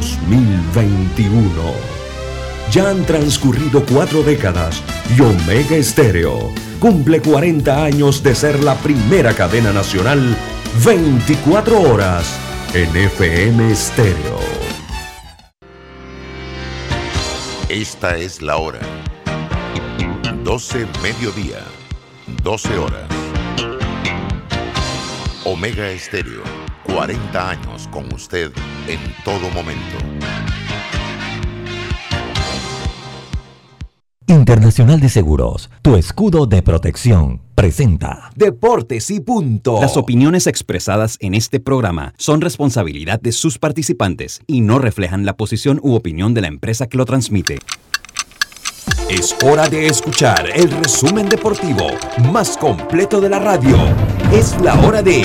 2021. Ya han transcurrido cuatro décadas y Omega Estéreo cumple 40 años de ser la primera cadena nacional 24 horas en FM Estéreo. Esta es la hora. 12 mediodía, 12 horas. Omega Estéreo, 40 años con usted en todo momento. Internacional de Seguros, tu escudo de protección, presenta Deportes y punto. Las opiniones expresadas en este programa son responsabilidad de sus participantes y no reflejan la posición u opinión de la empresa que lo transmite. Es hora de escuchar el resumen deportivo más completo de la radio. Es la hora de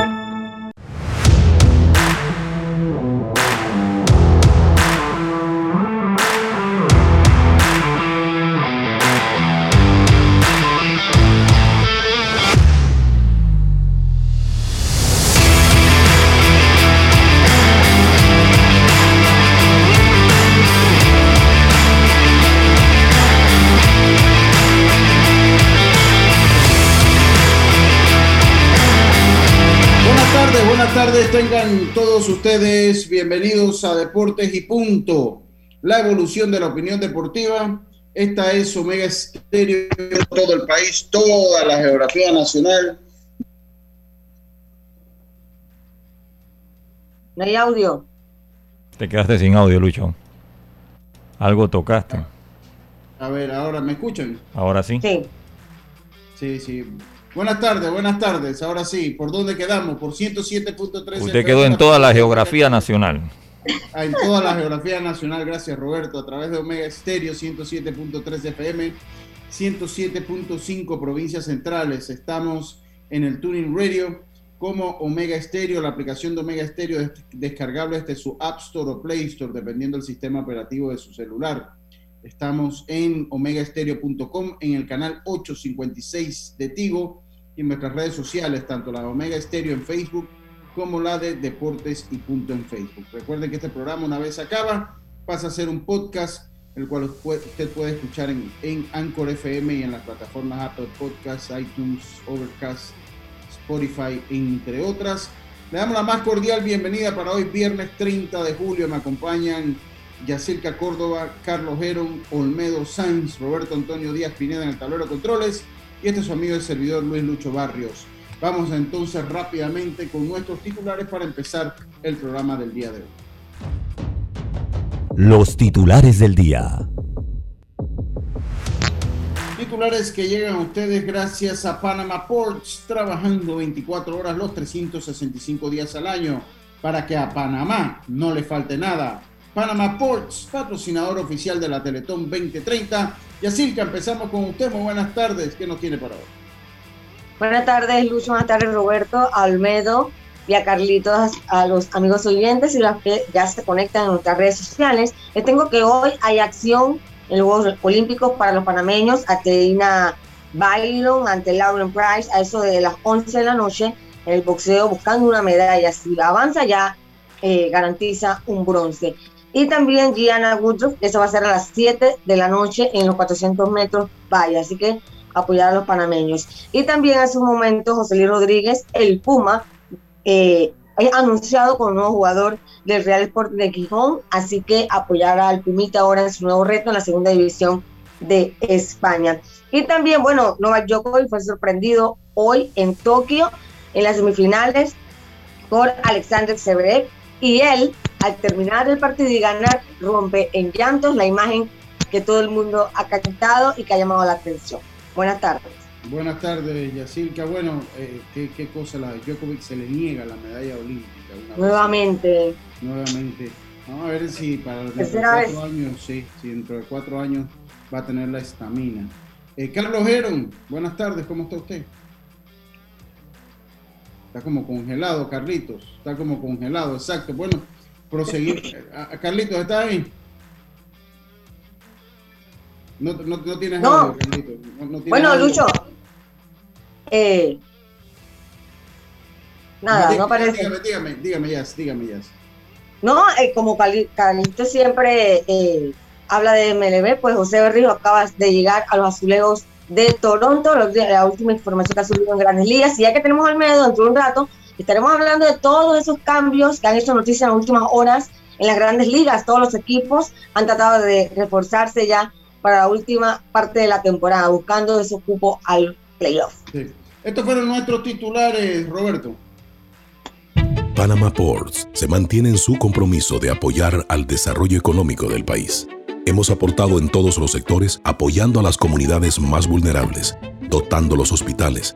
Tardes, tengan todos ustedes bienvenidos a Deportes y Punto, la evolución de la opinión deportiva. Esta es Omega Estéreo, todo el país, toda la geografía nacional. No hay audio. Te quedaste sin audio, Lucho. Algo tocaste. A ver, ahora me escuchan. Ahora sí. Sí. Sí, sí. Buenas tardes, buenas tardes. Ahora sí, ¿por dónde quedamos? Por 107.3. Usted quedó en toda la geografía nacional. Ah, En toda la geografía nacional, gracias Roberto, a través de Omega Estéreo 107.3 FM, 107.5 provincias centrales. Estamos en el Tuning Radio como Omega Estéreo, la aplicación de Omega Estéreo es descargable desde su App Store o Play Store, dependiendo del sistema operativo de su celular. Estamos en omegaestereo.com, en el canal 856 de Tigo y en nuestras redes sociales, tanto la de Omega Estéreo en Facebook como la de Deportes y Punto en Facebook. Recuerden que este programa, una vez acaba, pasa a ser un podcast, el cual usted puede escuchar en, en Anchor FM y en las plataformas Apple Podcasts, iTunes, Overcast, Spotify, entre otras. Le damos la más cordial bienvenida para hoy, viernes 30 de julio. Me acompañan Yacirca Córdoba, Carlos Heron, Olmedo Sainz, Roberto Antonio Díaz Pineda en el tablero de controles y este es su amigo el servidor Luis Lucho Barrios. Vamos entonces rápidamente con nuestros titulares para empezar el programa del día de hoy. Los titulares del día. Titulares que llegan a ustedes gracias a Panama Ports, trabajando 24 horas los 365 días al año para que a Panamá no le falte nada. Panama Ports, patrocinador oficial de la Teletón 2030. Y así que empezamos con usted. Muy buenas tardes. ¿Qué nos tiene para hoy? Buenas tardes, Lucho. Buenas tardes, Roberto, Almedo y a Carlitos, a los amigos oyentes y los que ya se conectan en nuestras redes sociales. Les tengo que hoy hay acción en los Juegos Olímpicos para los panameños. Ateina Byron ante Lauren Price a eso de las 11 de la noche en el boxeo buscando una medalla. Si avanza ya, eh, garantiza un bronce. Y también Gianna Woodruff, eso va a ser a las 7 de la noche en los 400 metros vaya. Así que apoyar a los panameños. Y también hace un momento José Luis Rodríguez, el Puma, eh, anunciado como nuevo jugador del Real Sport de Gijón, así que apoyar al Pumita ahora en su nuevo reto en la segunda división de España. Y también, bueno, Novak Djokovic fue sorprendido hoy en Tokio en las semifinales por Alexander Zverev y él, al terminar el partido y ganar, rompe en llantos la imagen que todo el mundo ha captado y que ha llamado la atención. Buenas tardes. Buenas tardes, Yacirca. Bueno, eh, ¿qué, ¿qué, cosa la de Djokovic se le niega la medalla olímpica? Una Nuevamente. Vez. Nuevamente. Vamos a ver si para dentro de cuatro años, sí, si dentro de cuatro años va a tener la estamina. Eh, Carlos Heron, buenas tardes, ¿cómo está usted? Está como congelado, Carlitos. Está como congelado, exacto. Bueno, proseguir. Carlitos, ¿está ahí? No, no, no tienes No. audio, Carlito. No- no tienes Bueno, audio. Lucho. Eh, nada, Dí- no aparece. Dígame, dígame, dígame, dígame, Jazz. No, eh, como Calixto siempre eh, habla de MLB, pues José Berrijo acaba de llegar a los azulejos de Toronto, la última información que ha subido en Grandes Ligas. Y ya que tenemos al medio dentro de un rato, estaremos hablando de todos esos cambios que han hecho noticia en las últimas horas en las Grandes Ligas. Todos los equipos han tratado de reforzarse ya para la última parte de la temporada, buscando ese cupo al playoff. Sí. Estos fueron nuestros titulares, Roberto. Panama Ports se mantiene en su compromiso de apoyar al desarrollo económico del país. Hemos aportado en todos los sectores apoyando a las comunidades más vulnerables, dotando los hospitales,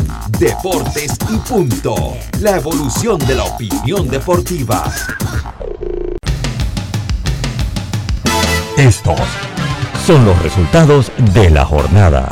Deportes y punto. La evolución de la opinión deportiva. Estos son los resultados de la jornada.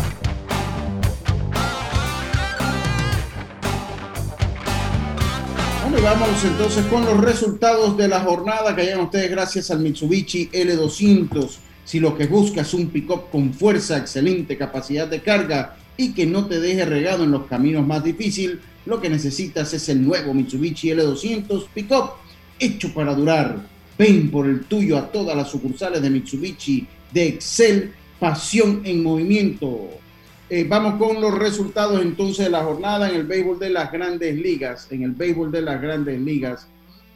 Bueno, vamos entonces con los resultados de la jornada que llegan ustedes gracias al Mitsubishi L200. Si lo que buscas es un pick-up con fuerza, excelente capacidad de carga y que no te deje regado en los caminos más difíciles, lo que necesitas es el nuevo Mitsubishi L200 Pick-up hecho para durar. Ven por el tuyo a todas las sucursales de Mitsubishi de Excel, pasión en movimiento. Eh, vamos con los resultados entonces de la jornada en el béisbol de las grandes ligas. En el béisbol de las grandes ligas,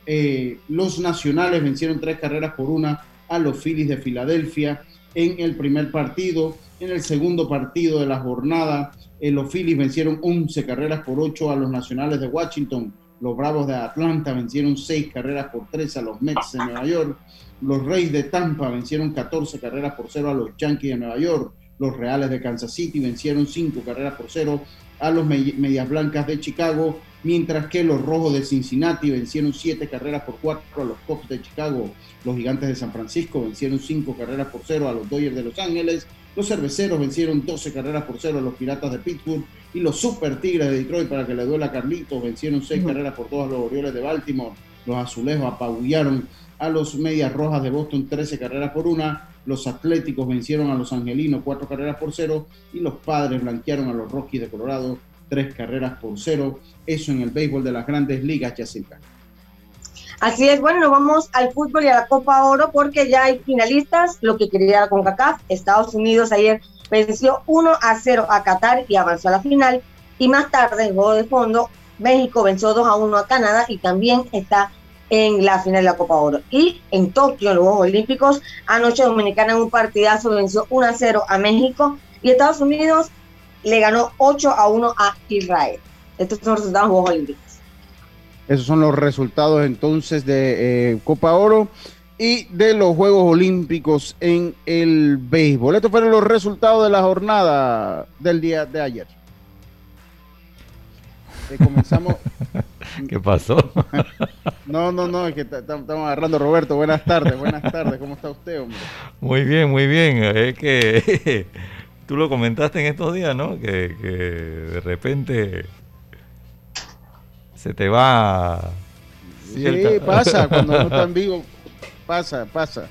eh, los nacionales vencieron tres carreras por una a los Phillies de Filadelfia en el primer partido. En el segundo partido de la jornada, eh, los Phillies vencieron 11 carreras por 8 a los nacionales de Washington. Los Bravos de Atlanta vencieron 6 carreras por 3 a los Mets de Nueva York. Los Reyes de Tampa vencieron 14 carreras por 0 a los Yankees de Nueva York. Los Reales de Kansas City vencieron 5 carreras por 0 a los Me- Medias Blancas de Chicago, mientras que los Rojos de Cincinnati vencieron 7 carreras por 4 a los Cubs de Chicago. Los Gigantes de San Francisco vencieron 5 carreras por 0 a los Dodgers de Los Ángeles. Los Cerveceros vencieron 12 carreras por 0 a los Piratas de Pittsburgh. Y los Super Tigres de Detroit, para que le duela a Carlitos, vencieron 6 carreras por 2 a los Orioles de Baltimore. Los Azulejos apabullaron a los Medias Rojas de Boston 13 carreras por 1. Los Atléticos vencieron a los Angelinos 4 carreras por 0. Y los Padres blanquearon a los Rockies de Colorado 3 carreras por 0. Eso en el béisbol de las grandes ligas, Yacirca. Así es, bueno, nos vamos al fútbol y a la Copa Oro porque ya hay finalistas, lo que quería la CONCACAF. Estados Unidos ayer venció 1 a 0 a Qatar y avanzó a la final. Y más tarde, en juego de fondo, México venció 2 a 1 a Canadá y también está en la final de la Copa Oro. Y en Tokio, en los Juegos Olímpicos, anoche Dominicana en un partidazo venció 1 a 0 a México y Estados Unidos le ganó 8 a 1 a Israel. Estos son los resultados de los Juegos Olímpicos. Esos son los resultados entonces de eh, Copa Oro y de los Juegos Olímpicos en el béisbol. Estos fueron los resultados de la jornada del día de ayer. Eh, comenzamos. ¿Qué pasó? No, no, no, es que ta- ta- estamos agarrando Roberto. Buenas tardes, buenas tardes. ¿Cómo está usted, hombre? Muy bien, muy bien. Es que tú lo comentaste en estos días, ¿no? Que, que de repente se te va. Sí, pasa, cuando no está en vivo, pasa, pasa,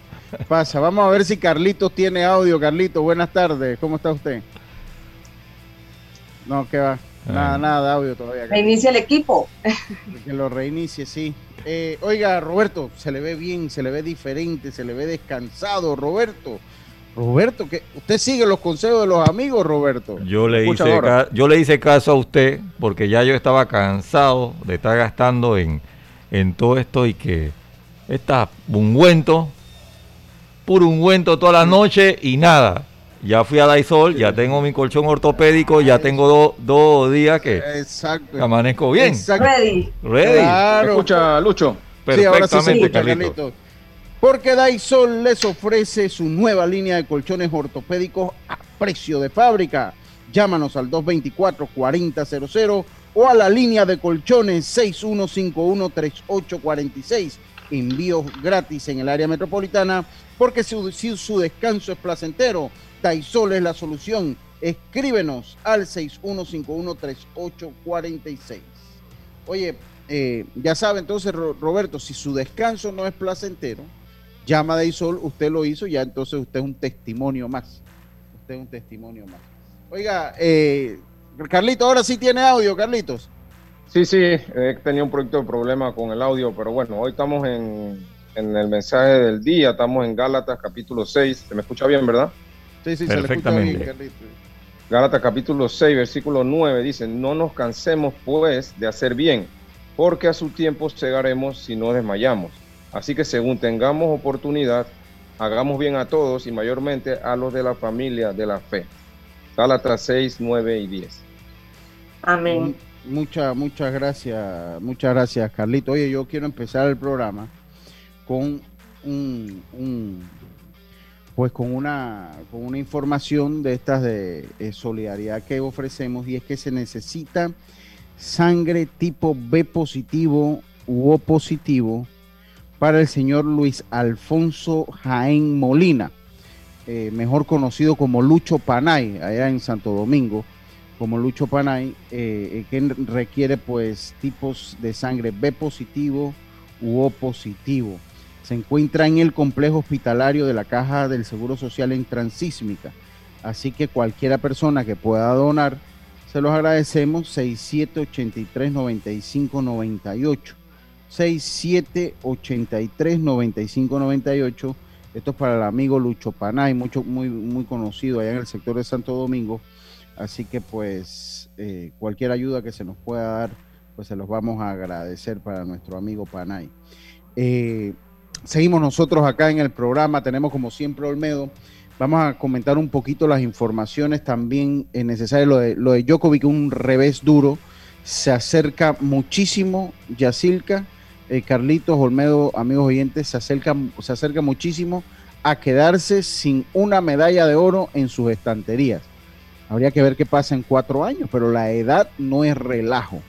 pasa. Vamos a ver si Carlitos tiene audio. Carlitos, buenas tardes. ¿Cómo está usted? No, ¿qué va? Nada, Ah. nada de audio todavía. Carlitos. Reinicia el equipo. Que lo reinicie, sí. Eh, oiga, Roberto, se le ve bien, se le ve diferente, se le ve descansado, Roberto. Roberto, que usted sigue los consejos de los amigos, Roberto. Yo le, hice ca- yo le hice caso a usted porque ya yo estaba cansado de estar gastando en, en todo esto y que está ungüento, puro ungüento toda la noche y nada. Ya fui a Daisol, ya tengo mi colchón ortopédico, ya tengo do- dos días que Exacto. amanezco bien. Exacto. Ready. Ready. Claro. Escucha, Lucho. Sí, ahora sí se Perfectamente, escucha, Carlito. Carlito. Porque Daisol les ofrece su nueva línea de colchones ortopédicos a precio de fábrica. Llámanos al 224-4000 o a la línea de colchones 6151-3846. Envíos gratis en el área metropolitana porque si, su descanso es placentero, Taisol es la solución. Escríbenos al 6151-3846. Oye, eh, ya sabe entonces Roberto, si su descanso no es placentero, llama a Taisol, usted lo hizo, ya entonces usted es un testimonio más. Usted es un testimonio más. Oiga, eh, Carlitos, ahora sí tiene audio, Carlitos. Sí, sí, he tenido un proyecto de problema con el audio, pero bueno, hoy estamos en, el mensaje del día, estamos en Gálatas capítulo 6, se me escucha bien, ¿verdad? Sí, sí, Perfectamente. se le escucha bien, Carlitos. Gálatas capítulo 6, versículo 9 dice, no nos cansemos pues de hacer bien, porque a su tiempo cegaremos si no desmayamos. Así que según tengamos oportunidad, hagamos bien a todos y mayormente a los de la familia de la fe. Gálatas 6, 9 y 10. Amén. Muchas, muchas gracias, muchas gracias, Carlito. Oye, yo quiero empezar el programa con un, pues con una, con una información de estas de, solidaridad que ofrecemos y es que se necesita sangre tipo B positivo u O positivo para el señor Luis Alfonso Jaén Molina eh, mejor conocido como Lucho Panay, allá en Santo Domingo, como Lucho Panay, eh, eh, que requiere pues tipos de sangre B positivo u O positivo. Se encuentra en el complejo hospitalario de la Caja del Seguro Social en Transísmica. Así que cualquiera persona que pueda donar, se los agradecemos. 6783-9598. 6783-9598 esto es para el amigo Lucho Panay, mucho, muy, muy conocido allá en el sector de Santo Domingo. Así que pues eh, cualquier ayuda que se nos pueda dar, pues se los vamos a agradecer para nuestro amigo Panay. Eh, seguimos nosotros acá en el programa, tenemos como siempre Olmedo. Vamos a comentar un poquito las informaciones también es necesario. Lo de, lo de Djokovic, un revés duro. Se acerca muchísimo Yacilca eh, Carlitos Olmedo, amigos oyentes, se acerca, se acerca muchísimo a quedarse sin una medalla de oro en sus estanterías. Habría que ver qué pasa en cuatro años, pero la edad no es relajo.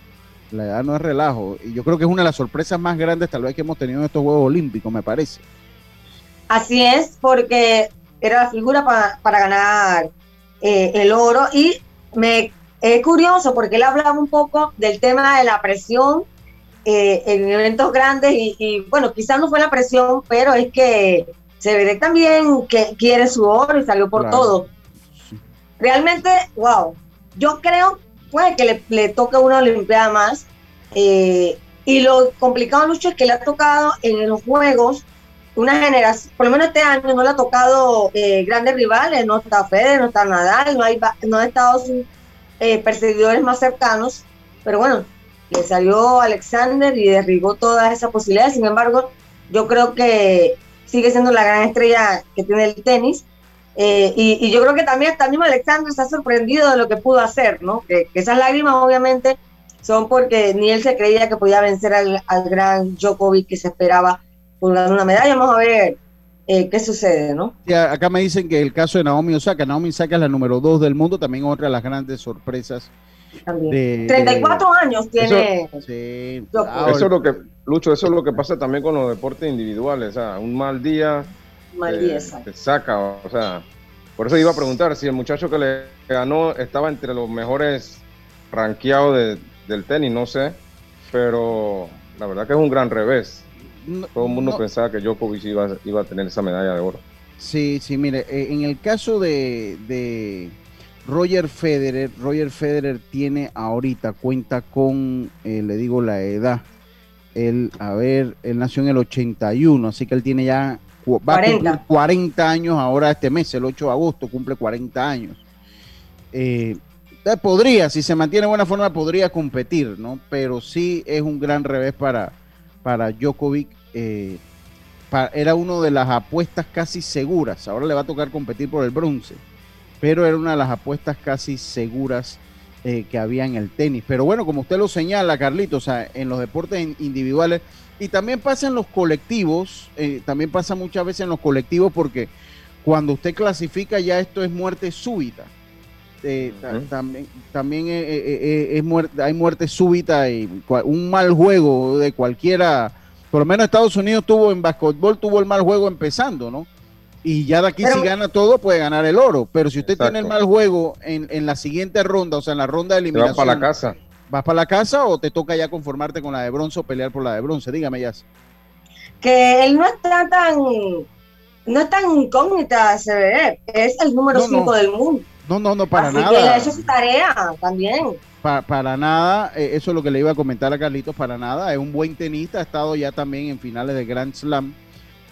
La edad no es relajo. Y yo creo que es una de las sorpresas más grandes tal vez que hemos tenido en estos Juegos Olímpicos, me parece. Así es, porque era la figura para, ganar eh, el oro. Y me es curioso porque él hablaba un poco del tema de la presión eh, en eventos grandes y, bueno, quizás no fue la presión, pero es que se ve también que quiere su oro y salió por todo. Realmente, wow, yo creo puede que le, le toque una Olimpiada más eh, y lo complicado mucho es que le ha tocado en los Juegos una generación, por lo menos este año no le ha tocado eh, grandes rivales, no está Fede, no está Nadal, no, hay, no ha estado sus perseguidores más cercanos, pero bueno, le salió Alexander y derribó todas esas posibilidades. Sin embargo, yo creo que sigue siendo la gran estrella que tiene el tenis. Eh, y, yo creo que también hasta mismo Alexander ha sorprendido de lo que pudo hacer, ¿no? Que, esas lágrimas obviamente son porque ni él se creía que podía vencer al, gran Djokovic que se esperaba por una medalla. Vamos a ver eh, qué sucede, ¿no? acá me dicen que el caso de Naomi Osaka, Naomi Osaka es la número dos del mundo, también otra de las grandes sorpresas 34 años tiene. Eso, sí, eso es lo que, Lucho, eso es lo que pasa también con los deportes individuales. O sea, un mal día, mal día te, saca. O sea, por eso iba a preguntar si el muchacho que le ganó estaba entre los mejores rankeados del tenis, no sé. Pero la verdad que es un gran revés. Todo el mundo pensaba que Djokovic iba, iba a tener esa medalla de oro. Sí, sí, mire, eh, en el caso de Roger Federer, Roger Federer tiene ahorita, cuenta con, eh, le digo la edad, él, a ver, él nació en el 81, así que él tiene ya, va 40. a cumplir 40 años ahora este mes, el 8 de agosto, cumple 40 años. Eh, eh, podría, si se mantiene en buena forma, podría competir, ¿no? Pero sí es un gran revés para, para Djokovic. era una de las apuestas casi seguras. Ahora le va a tocar competir por el bronce pero era una de las apuestas casi seguras eh, que había en el tenis. Pero bueno, como usted lo señala, Carlito, o sea, en los deportes individuales y también pasa en los colectivos, eh, también pasa muchas veces en los colectivos porque cuando usted clasifica ya esto es muerte súbita. Eh, también también es muerte, hay muerte súbita y un mal juego de cualquiera, por lo menos Estados Unidos tuvo en básquetbol, tuvo el mal juego empezando, ¿no? Y ya de aquí si gana todo puede ganar el oro, pero si usted tiene el mal juego en, en, la siguiente ronda, o sea, en la ronda de eliminación. para la casa. ¿Vas para la casa o te toca ya conformarte con la de bronce o pelear por la de bronce? Dígame, ya. Que él no está tan, no es tan incógnita, es el número 5 del mundo. No, no, no, para nada. eso es su tarea también. para nada, eh, eso es lo que le iba a comentar a Carlitos, para nada. Es un buen tenista, ha estado ya también en finales de Grand Slam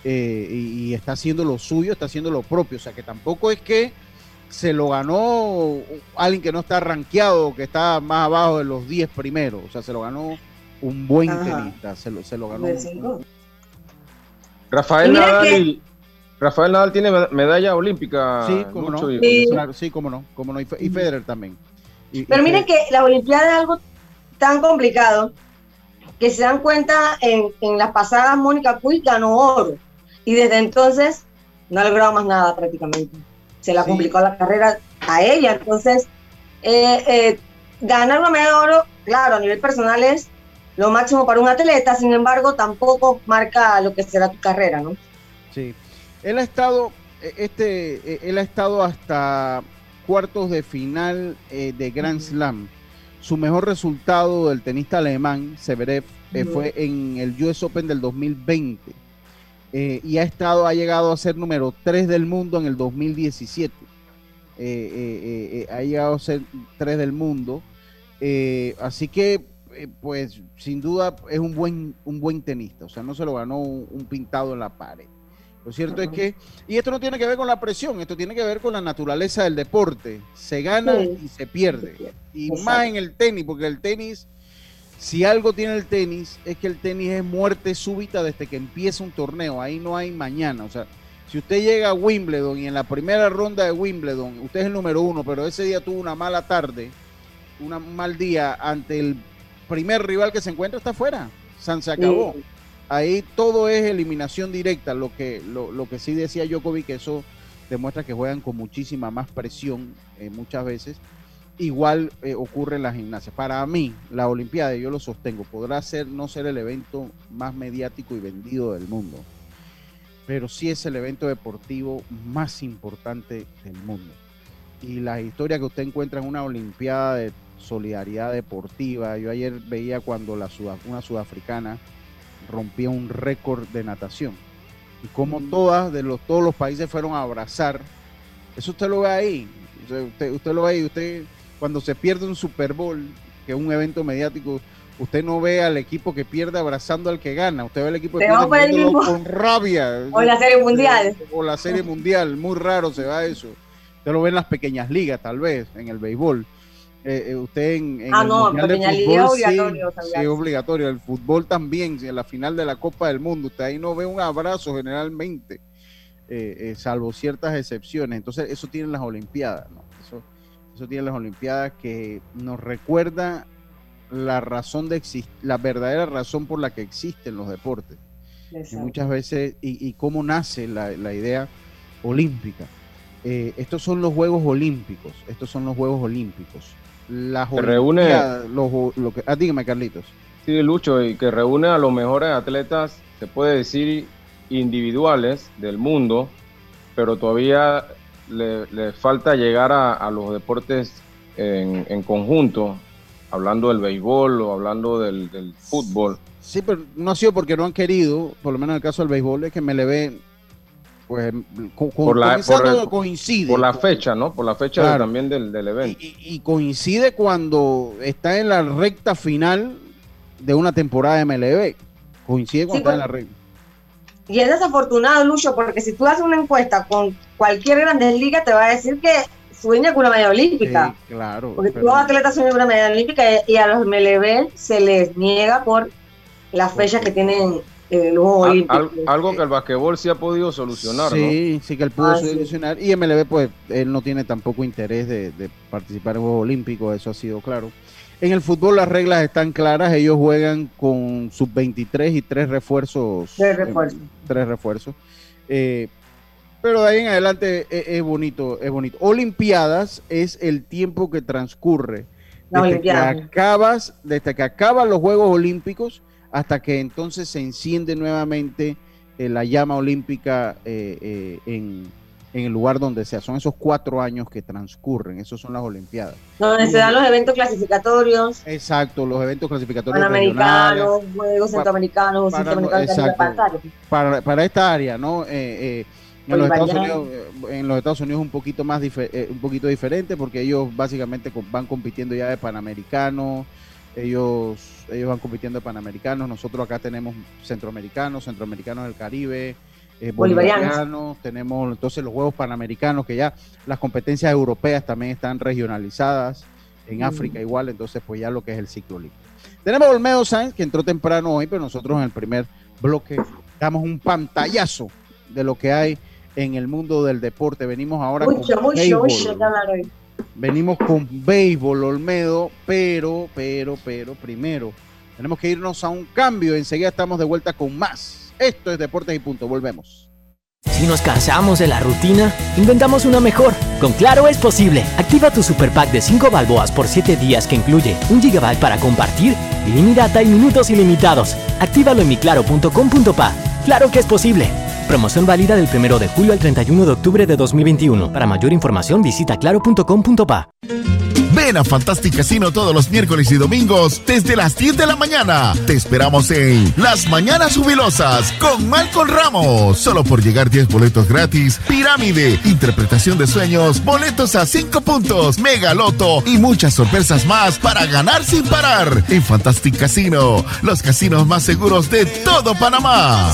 eh, y, está haciendo lo suyo, está haciendo lo propio. O sea, que tampoco es que se lo ganó alguien que no está rankeado, que está más abajo de los 10 primeros. O sea, se lo ganó un buen tenista, se lo, se lo ganó. Rafael Nadal Rafael Nadal tiene medalla olímpica. Sí, cómo no. sí. cómo no, cómo no. Y, Federer también. Pero miren que la Olimpiada es algo tan complicado que se dan cuenta en, en las pasadas Mónica Puig ganó oro y desde entonces no ha logrado más nada prácticamente. Se la complicó la carrera a ella. Entonces, eh, eh, ganar una medalla de oro, claro, a nivel personal es lo máximo para un atleta, sin embargo, tampoco marca lo que será tu carrera, ¿no? Sí. Él ha estado, e, este, e, él ha estado hasta cuartos de final eh, de Grand Slam. Su mejor resultado del tenista alemán, Severev, eh, fue en el US Open del 2020. Eh, y ha estado, ha llegado a ser número 3 del mundo en el 2017. ha llegado a ser 3 del mundo. así que, pues, sin duda es un buen, un buen tenista. O sea, no se lo ganó un pintado en la pared. Lo cierto es que, y esto no tiene que ver con la presión, esto tiene que ver con la naturaleza del deporte. Se gana y se pierde. Y más en el tenis, porque el tenis, si algo tiene el tenis, es que el tenis es muerte súbita desde que empieza un torneo. Ahí no hay mañana. O sea, si usted llega a Wimbledon y en la primera ronda de Wimbledon, usted es el número uno, pero ese día tuvo una mala tarde, un mal día ante el primer rival que se encuentra, está afuera. San se acabó ahí todo es eliminación directa, lo que, lo, que sí decía Djokovic, que eso demuestra que juegan con muchísima más presión eh, muchas veces. Igual eh, ocurre en la gimnasia. Para mí, la Olimpiada, yo lo sostengo, podrá ser no ser el evento más mediático y vendido del mundo, pero sí es el evento deportivo más importante del mundo. Y la historia que usted encuentra en una Olimpiada de solidaridad deportiva, yo ayer veía cuando la una sudafricana rompía un récord de natación. Y como mm. todas de los, todos los países fueron a abrazar, eso usted lo ve ahí. Usted, usted lo ve ahí, usted cuando se pierde un Super Bowl, que es un evento mediático, usted no ve al equipo que pierde abrazando al que gana, usted ve al equipo que pierde con rabia. O la serie mundial. O la serie mundial, muy raro se va eso. Usted lo ve en las pequeñas ligas, tal vez, en el béisbol. Eh, eh, usted en, ah, el no, mundial de fútbol, obligatorio, sí, sí, obligatorio. El fútbol también, en la final de la Copa del Mundo, usted ahí no ve un abrazo generalmente, eh, salvo ciertas excepciones. Entonces, eso tienen las Olimpiadas, ¿no? Eso, tienen las Olimpiadas que nos recuerda la razón de existir, la verdadera razón por la que existen los deportes. Y muchas veces, y, cómo nace la, la idea olímpica. estos son los Juegos Olímpicos, estos son los Juegos Olímpicos la que reúne lo, que, ah, dígame Carlitos sí Lucho y que reúne a los mejores atletas se puede decir individuales del mundo pero todavía le, falta llegar a, los deportes en, conjunto hablando del béisbol o hablando del, fútbol sí pero no ha sido porque no han querido por lo menos en el caso del béisbol es que me le ve pues por la, coincide. Por la fecha, ¿no? Por la fecha también del, evento. Y, coincide cuando está en la recta final de una temporada de MLB. Coincide cuando está en la pues. recta. Y es desafortunado, Lucho, porque si tú haces una encuesta con cualquier Grandes Liga, te va a decir que sueña con una medalla olímpica. claro. Porque todos los atletas sueñan con una medalla olímpica y a los MLB se les niega por las fechas que tienen algo que el basquetbol sí ha podido solucionar. Sí, sí que él pudo ah, solucionar. Y MLB, pues, él no tiene tampoco interés de, participar en Juegos Olímpicos, eso ha sido claro. En el fútbol las reglas están claras, ellos juegan con sub-23 y tres refuerzos. Tres refuerzos. tres refuerzos. Eh, Pero de ahí en adelante es, es bonito, es bonito. Olimpiadas es el tiempo que transcurre desde que Olimpiada. acabas, desde que acaban los Juegos Olímpicos hasta que entonces se enciende nuevamente eh, la llama olímpica eh, eh, en, en el lugar donde sea. Son esos cuatro años que transcurren, esos son las Olimpiadas. Donde se dan los eventos clasificatorios, Exacto, los eventos clasificatorios panamericanos, juegos centroamericanos, para- centroamericanos exacto. para, para esta área, ¿no? Eh, en, los Estados. Unidos, en los Estados Unidos es un poquito más eh, un poquito diferente porque ellos básicamente van compitiendo ya de panamericanos, ellos ellos van compitiendo de panamericanos, nosotros acá tenemos centroamericanos, centroamericanos del Caribe, eh, Bolivarianos. bolivarianos, tenemos entonces los juegos panamericanos que ya las competencias europeas también están regionalizadas, en Mm. África igual, entonces pues ya lo que es el ciclo olímpico. Tenemos a Olmedo Sáenz que entró temprano hoy, pero nosotros en el primer bloque damos un pantallazo de lo que hay en el mundo del deporte. Venimos ahora Mucho, con mucho, béisbol. mucho. Venimos con béisbol, Olmedo, pero, pero, pero, primero tenemos que irnos a un cambio. Enseguida estamos de vuelta con más. Esto es Deportes y Punto. Volvemos. Si nos cansamos de la rutina, inventamos una mejor. Con Claro es posible. Activa tu super pack de 5 balboas por 7 días que incluye un gigabyte para compartir, ilimitada y minutos ilimitados. Actívalo en miclaro.com.pa. Claro que es posible. Promoción válida del 1 de julio al 31 de octubre de 2021. Para mayor información visita claro.com.pa. Ven a Fantastic Casino todos los miércoles y domingos desde las 10 de la mañana. Te esperamos en Las Mañanas Jubilosas con Malcolm Ramos. Solo por llegar 10 boletos gratis, pirámide, interpretación de sueños, boletos a 5 puntos, mega loto y muchas sorpresas más para ganar sin parar. En Fantastic Casino, los casinos más seguros de todo Panamá.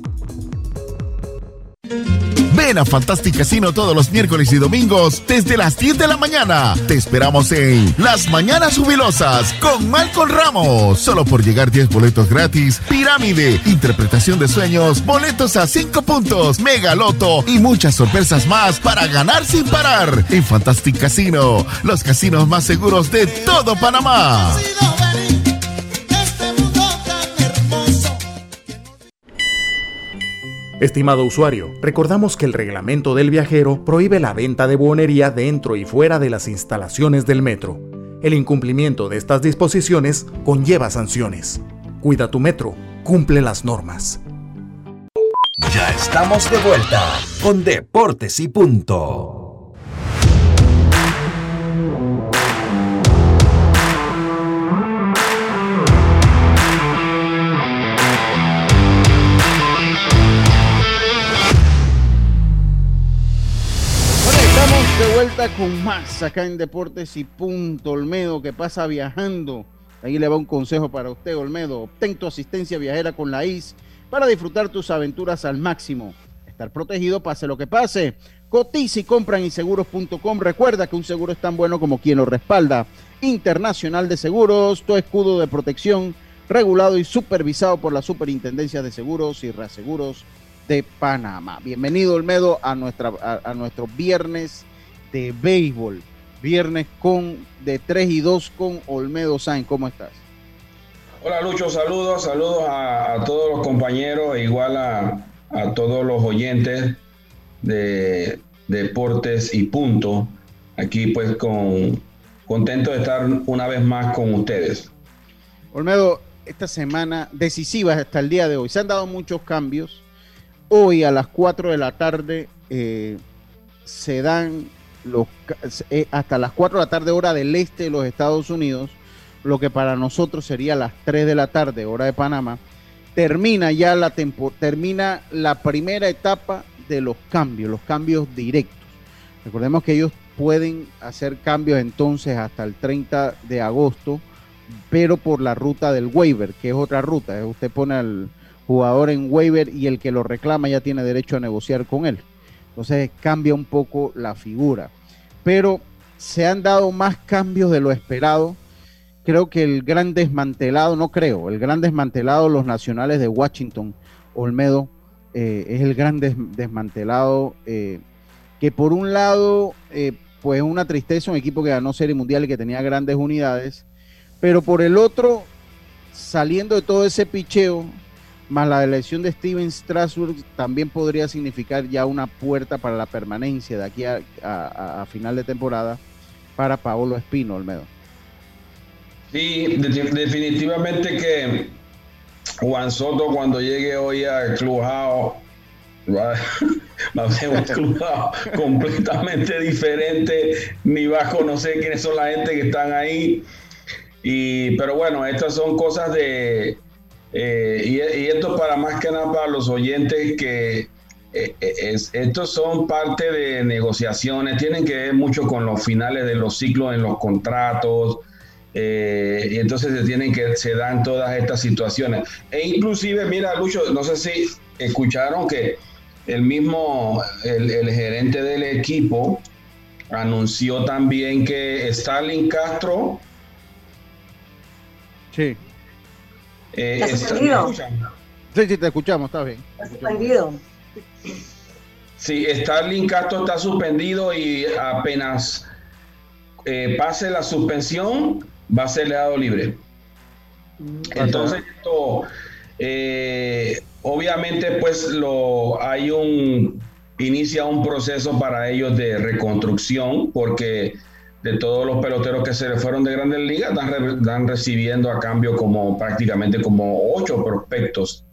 Ven a Fantastic Casino todos los miércoles y domingos desde las 10 de la mañana. Te esperamos en Las Mañanas Jubilosas con Malcolm Ramos. Solo por llegar 10 boletos gratis, pirámide, interpretación de sueños, boletos a 5 puntos, mega loto y muchas sorpresas más para ganar sin parar. En Fantastic Casino, los casinos más seguros de todo Panamá. Estimado usuario, recordamos que el reglamento del viajero prohíbe la venta de buonería dentro y fuera de las instalaciones del metro. El incumplimiento de estas disposiciones conlleva sanciones. Cuida tu metro, cumple las normas. Ya estamos de vuelta con Deportes y Punto. Con más acá en Deportes y Punto Olmedo que pasa viajando Ahí le va un consejo para usted, Olmedo. Obtén tu asistencia viajera con la IS para disfrutar tus aventuras al máximo. Estar protegido pase lo que pase. Cotiza y compra inseguros.com. Recuerda que un seguro es tan bueno como quien lo respalda. Internacional de Seguros, tu escudo de protección, regulado y supervisado por la Superintendencia de Seguros y Reaseguros de Panamá. Bienvenido, Olmedo, a, nuestra, a, nuestro viernes de béisbol. Viernes con de 3 y 2 con Olmedo Sainz. ¿Cómo estás? Hola Lucho, saludos, saludos a, todos los compañeros e igual a, a todos los oyentes de Deportes y Punto. Aquí pues con contento de estar una vez más con ustedes. Olmedo, esta semana decisiva hasta el día de hoy. Se han dado muchos cambios. Hoy a las 4 de la tarde eh, se dan los, eh, hasta las 4 de la tarde hora del este de los Estados Unidos, lo que para nosotros sería las 3 de la tarde hora de Panamá, termina ya la termina la primera etapa de los cambios, los cambios directos. Recordemos que ellos pueden hacer cambios entonces hasta el 30 de agosto, pero por la ruta del waiver, que es otra ruta. Usted pone al jugador en waiver y el que lo reclama ya tiene derecho a negociar con él. Entonces cambia un poco la figura. Pero se han dado más cambios de lo esperado. Creo que el gran desmantelado, no creo, el gran desmantelado los nacionales de Washington, Olmedo, eh, es el gran desmantelado, eh, que por un lado, eh, pues una tristeza, un equipo que ganó Serie Mundial y que tenía grandes unidades, pero por el otro, saliendo de todo ese picheo, más la elección de Steven Strasburg también podría significar ya una puerta para la permanencia de aquí a, final de temporada para Paolo Espino, Olmedo. Sí, definitivamente que Juan Soto cuando llegue hoy al Clubhouse va, a ser un clubhouse completamente diferente, ni va a conocer quiénes son la gente que están ahí. Y, pero bueno, estas son cosas de... Eh, y, esto para más que nada para los oyentes que eh, eh, estos son parte de negociaciones, tienen que ver mucho con los finales de los ciclos en los contratos, eh, y entonces se tienen que se dan todas estas situaciones. E inclusive mira Lucho no sé si escucharon que el mismo el, gerente del equipo anunció también que Stalin Castro sí eh, está, sí sí te escuchamos está bien. Suspendido sí Starling Castro está suspendido y apenas eh, pase la suspensión va a ser dado libre. Entonces, esto, eh, obviamente, pues lo hay un inicia un proceso para ellos de reconstrucción, porque de todos los peloteros que se le fueron de Grandes Ligas, están, recibiendo a cambio como prácticamente como ocho prospectos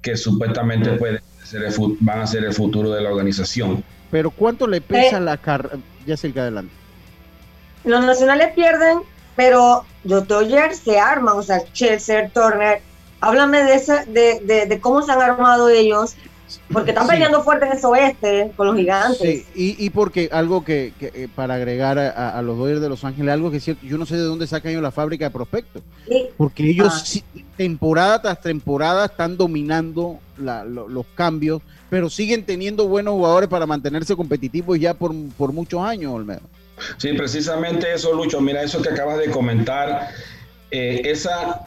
que supuestamente pueden ser van a ser el futuro de la organización. Pero ¿cuánto le pesa eh. la carrera? Ya se adelante. Los nacionales pierden pero los Dodgers se arman, o sea, Chelsea, Turner, háblame de, ese, de, de, cómo se han armado ellos, porque están peleando fuerte en ese oeste con los gigantes. Sí, y, y porque algo que, eh, para agregar a, los Dodgers de Los Ángeles, algo que es cierto, yo no sé de dónde sacan ellos la fábrica de prospectos, porque ellos ah. temporada tras temporada están dominando los cambios, pero siguen teniendo buenos jugadores para mantenerse competitivos ya por, por muchos años, Olmedo. Sí, precisamente eso, Lucho. Mira, eso que acabas de comentar. Eh, esa,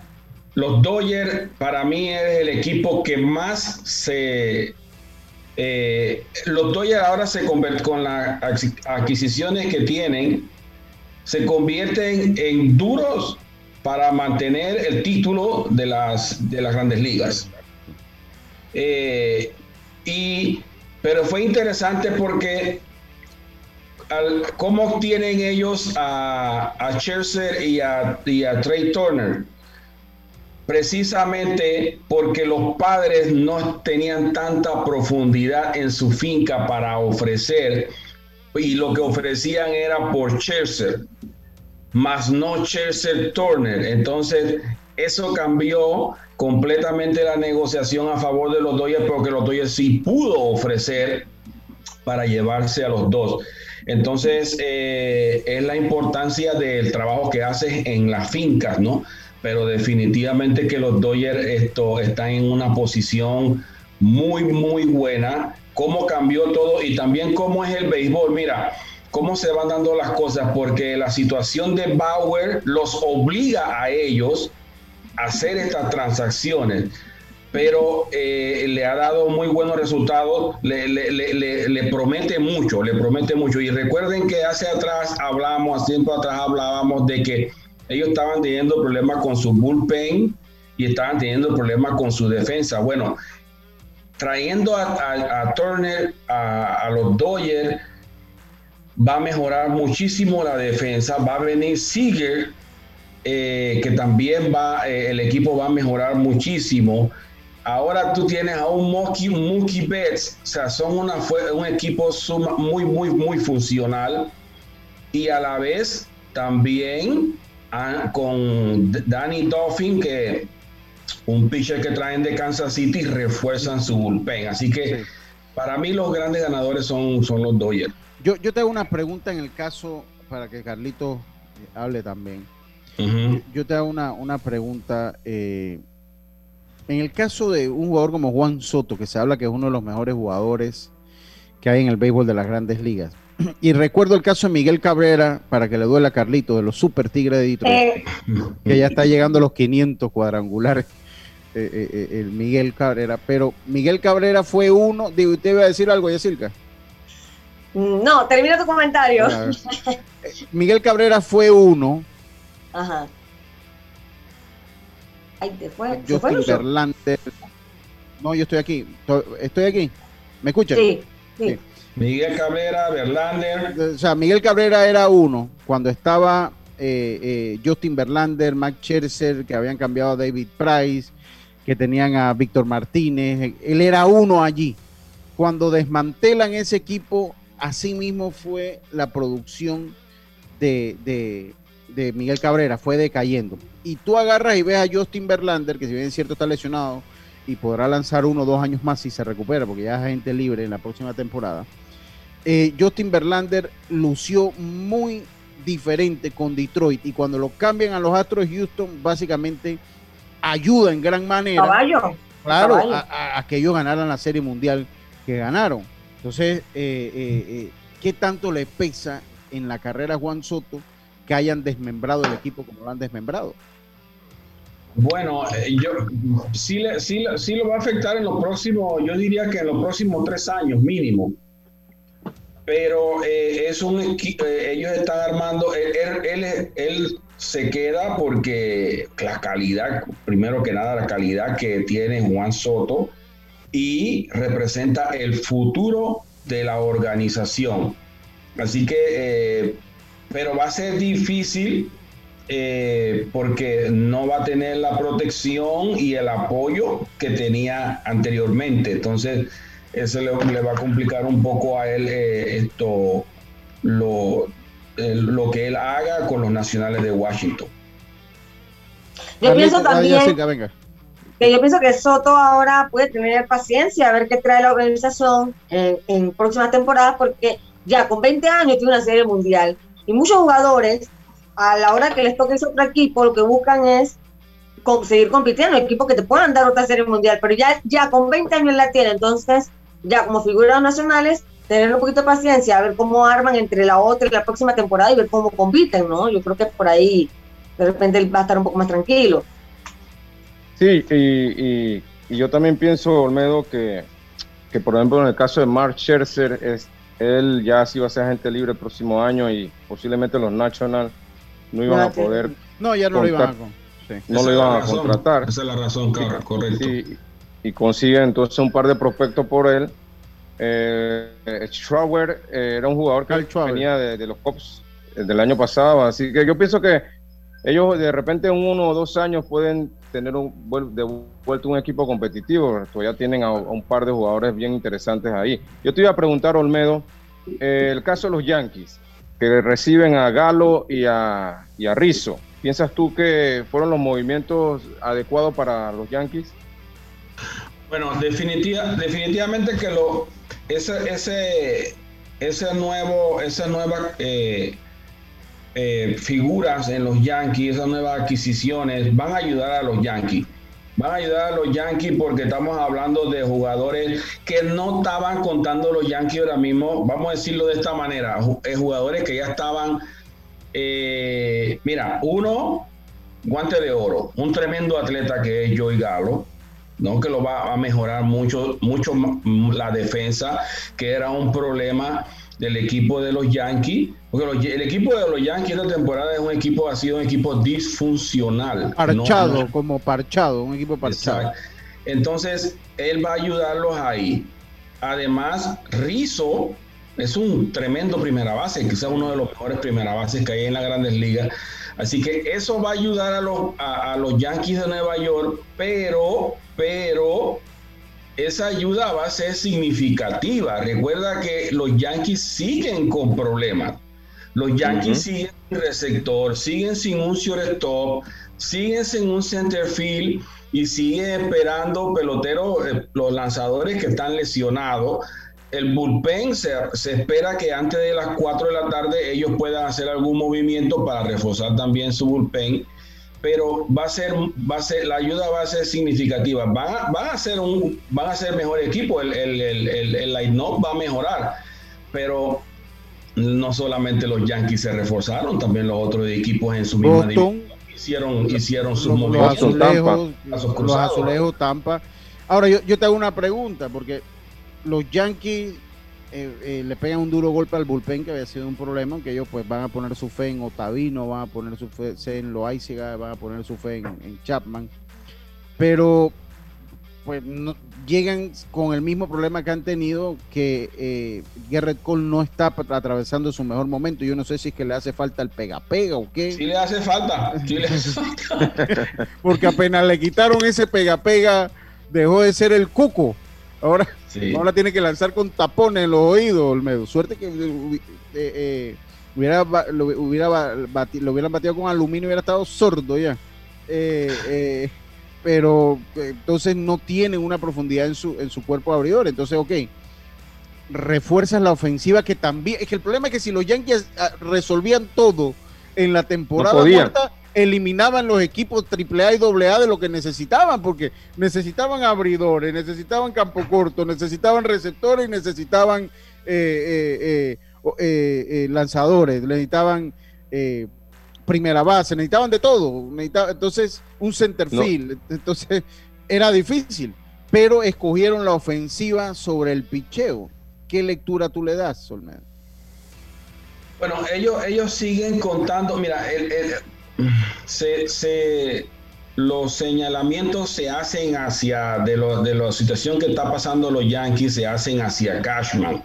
los Dodgers para mí es el equipo que más se... Eh, los Dodgers ahora se convierten con las adquisiciones que tienen, se convierten en duros para mantener el título de las, de las grandes ligas. Eh, y, pero fue interesante porque ¿cómo obtienen ellos a, a Scherzer y a, Trey Turner? Precisamente porque los padres no tenían tanta profundidad en su finca para ofrecer y lo que ofrecían era por Scherzer, más no Scherzer Turner. Entonces, eso cambió completamente la negociación a favor de los Dodgers porque los Dodgers sí pudo ofrecer para llevarse a los dos. Entonces, eh, es la importancia del trabajo que haces en las fincas, ¿no? Pero definitivamente que los Dodgers esto, están en una posición muy, muy buena. Cómo cambió todo y también cómo es el béisbol. Mira, cómo se van dando las cosas, porque la situación de Bauer los obliga a ellos a hacer estas transacciones pero eh, le ha dado muy buenos resultados, le, le, promete mucho, le promete mucho. Y recuerden que hace atrás hablamos, hace tiempo atrás hablábamos de que ellos estaban teniendo problemas con su bullpen y estaban teniendo problemas con su defensa. Bueno, trayendo a, Turner, a, los Dodgers, va a mejorar muchísimo la defensa, va a venir Seager, eh, que también va, eh, el equipo va a mejorar muchísimo. Ahora tú tienes a un Mookie, Betts, o sea, son una, un equipo muy, muy, muy funcional y a la vez también con Danny Dolphin, que un pitcher que traen de Kansas City refuerzan su bullpen. Así que para mí los grandes ganadores son, son los Dodgers. Yo, yo tengo una pregunta en el caso, para que Carlito eh, hable también. Yo te hago una, una pregunta. Eh, en el caso de un jugador como Juan Soto, que se habla que es uno de los mejores jugadores que hay en el béisbol de las grandes ligas, y recuerdo el caso de Miguel Cabrera, para que le duela a Carlito, de los Super Tigres de Detroit, eh. que ya está llegando a los 500 cuadrangulares, eh, eh, el Miguel Cabrera. Pero Miguel Cabrera fue uno, digo, ¿usted iba a decir algo, Yacirca? No, termina tu comentario. Miguel Cabrera fue uno. Ajá. Ahí te fue. Justin Verlander. No, yo estoy aquí. Estoy aquí. ¿Me escuchan? sí. sí. Miguel Cabrera, Verlander. O sea, Miguel Cabrera era uno cuando estaba eh, eh, Justin Verlander, Mac Scherzer, que habían cambiado a David Price, que tenían a Víctor Martínez. Él era uno allí. Cuando desmantelan ese equipo, así mismo fue la producción de, de Miguel Cabrera, fue decayendo. Y tú agarras y ves a Justin Verlander, que si bien es cierto está lesionado y podrá lanzar uno o dos años más si se recupera, porque ya es agente libre en la próxima temporada eh, Justin Verlander lució muy diferente con Detroit y cuando lo cambian a los Astros de Houston, básicamente ayuda en gran manera. Claro, A, que ellos ganaran la Serie Mundial que ganaron. Entonces, eh, eh, ¿qué tanto le pesa en la carrera Juan Soto que hayan desmembrado el equipo como lo han desmembrado? Bueno, yo sí, sí, sí lo va a afectar en los próximos, yo diría que en los próximos tres años mínimo pero eh, es un eh, ellos están armando, él, él, se queda porque la calidad, primero que nada, la calidad que tiene Juan Soto y representa el futuro de la organización. Así que, eh, pero va a ser difícil porque no va a tener la protección y el apoyo que tenía anteriormente. Entonces, eso le, va a complicar un poco a él eh, esto, lo, lo que él haga con los nacionales de Washington. Yo pienso también que yo pienso que Soto ahora puede tener paciencia a ver qué trae la organización en, en próximas temporadas, porque ya con 20 años tiene una serie mundial y muchos jugadores a la hora que les toque ese otro equipo lo que buscan es seguir compitiendo, equipos que te puedan dar otra serie mundial, pero ya, ya con 20 años la tiene, entonces ya como figuras nacionales, tener un poquito de paciencia, a ver cómo arman entre la otra y la próxima temporada y ver cómo compiten, ¿no? Yo creo que por ahí de repente él va a estar un poco más tranquilo. Sí, y, yo también pienso, Olmedo, que, que, por ejemplo en el caso de Mark Scherzer, es, él ya sí va a ser agente libre el próximo año y posiblemente los Nationals no iban a poder. No, ya no lo iban a, no lo iban a contratar. Esa es la razón, correcto y consigue entonces un par de prospectos por él. Eh, Schauer eh, era un jugador que venía de, los Cops eh, del año pasado, así que yo pienso que ellos de repente en uno o dos años pueden tener un, de vuelta un equipo competitivo, todavía tienen a, un par de jugadores bien interesantes ahí. Yo te iba a preguntar, Olmedo, eh, el caso de los Yankees, que reciben a Galo y a, y a Rizzo, ¿piensas tú que fueron los movimientos adecuados para los Yankees? Bueno, definitiva, definitivamente que lo, ese, ese, ese nuevo, esa nueva, eh, eh, figuras en los Yankees, esas nuevas adquisiciones, van a ayudar a los Yankees. Van a ayudar a los Yankees porque estamos hablando de jugadores que no estaban contando los Yankees ahora mismo, vamos a decirlo de esta manera, eh, jugadores que ya estaban, mira, uno, guante de oro, un tremendo atleta que es Joey Galo, ¿no? que lo va a mejorar mucho, mucho la defensa, que era un problema del equipo de los Yankees, porque el equipo de los Yankees esta temporada es un equipo, ha sido un equipo disfuncional. Parchado, como parchado, un equipo parchado. Entonces, él va a ayudarlos ahí. Además, Rizzo es un tremendo primera base, quizás uno de los mejores primera bases que hay en las grandes ligas. Así que eso va a ayudar a los, a los Yankees de Nueva York, pero, pero esa ayuda va a ser significativa. Recuerda que los Yankees siguen con problemas. Los Yankees siguen sin receptor, siguen sin un shortstop, siguen sin un center field y siguen esperando peloteros, eh, los lanzadores que están lesionados. El bullpen se, se, espera que antes de las 4 de la tarde ellos puedan hacer algún movimiento para reforzar también su bullpen pero va a ser, va a ser, la ayuda va a ser significativa. Van a, van a ser un, van a ser mejor equipo, el, el, el, el line-up va a mejorar, pero no solamente los Yankees se reforzaron, también los otros equipos en su misma división hicieron, hicieron sus los, los azulejos, los azulejos Tampa. Ahora yo, yo te hago una pregunta, porque los Yankees eh, eh, le pegan un duro golpe al bullpen que había sido un problema, que ellos pues van a poner su fe en Otavino, van a poner su fe en Loaiziga, van a poner su fe en, Chapman, pero pues no, llegan con el mismo problema que han tenido que eh, Garrett Cole no está atravesando su mejor momento. Yo no sé si es que le hace falta el pega-pega o qué. Sí le hace falta, sí le hace falta. Porque apenas le quitaron ese pega-pega, dejó de ser el cuco. Ahora, ahora tiene que lanzar con tapones en los oídos, Olmedo. Suerte que eh, eh, hubiera, lo, hubiera lo hubieran batido con aluminio y hubiera estado sordo ya. Eh, pero entonces no tienen una profundidad en su, en su cuerpo abridor. Entonces, ok, refuerzas la ofensiva que también. Es que el problema es que si los Yankees ah, resolvían todo en la temporada muerta, eliminaban los equipos AAA y AA de lo que necesitaban, porque necesitaban abridores, necesitaban campo corto, necesitaban receptores y necesitaban eh, eh, eh, lanzadores, necesitaban primera base, necesitaban de todo. entonces, un center field. Entonces, era difícil, pero escogieron la ofensiva sobre el picheo. ¿Qué lectura tú le das, Solmed? Bueno, ellos, ellos siguen contando, mira, el, se, los señalamientos se hacen hacia, de, lo, de la situación que está pasando los Yankees, se hacen hacia Cashman.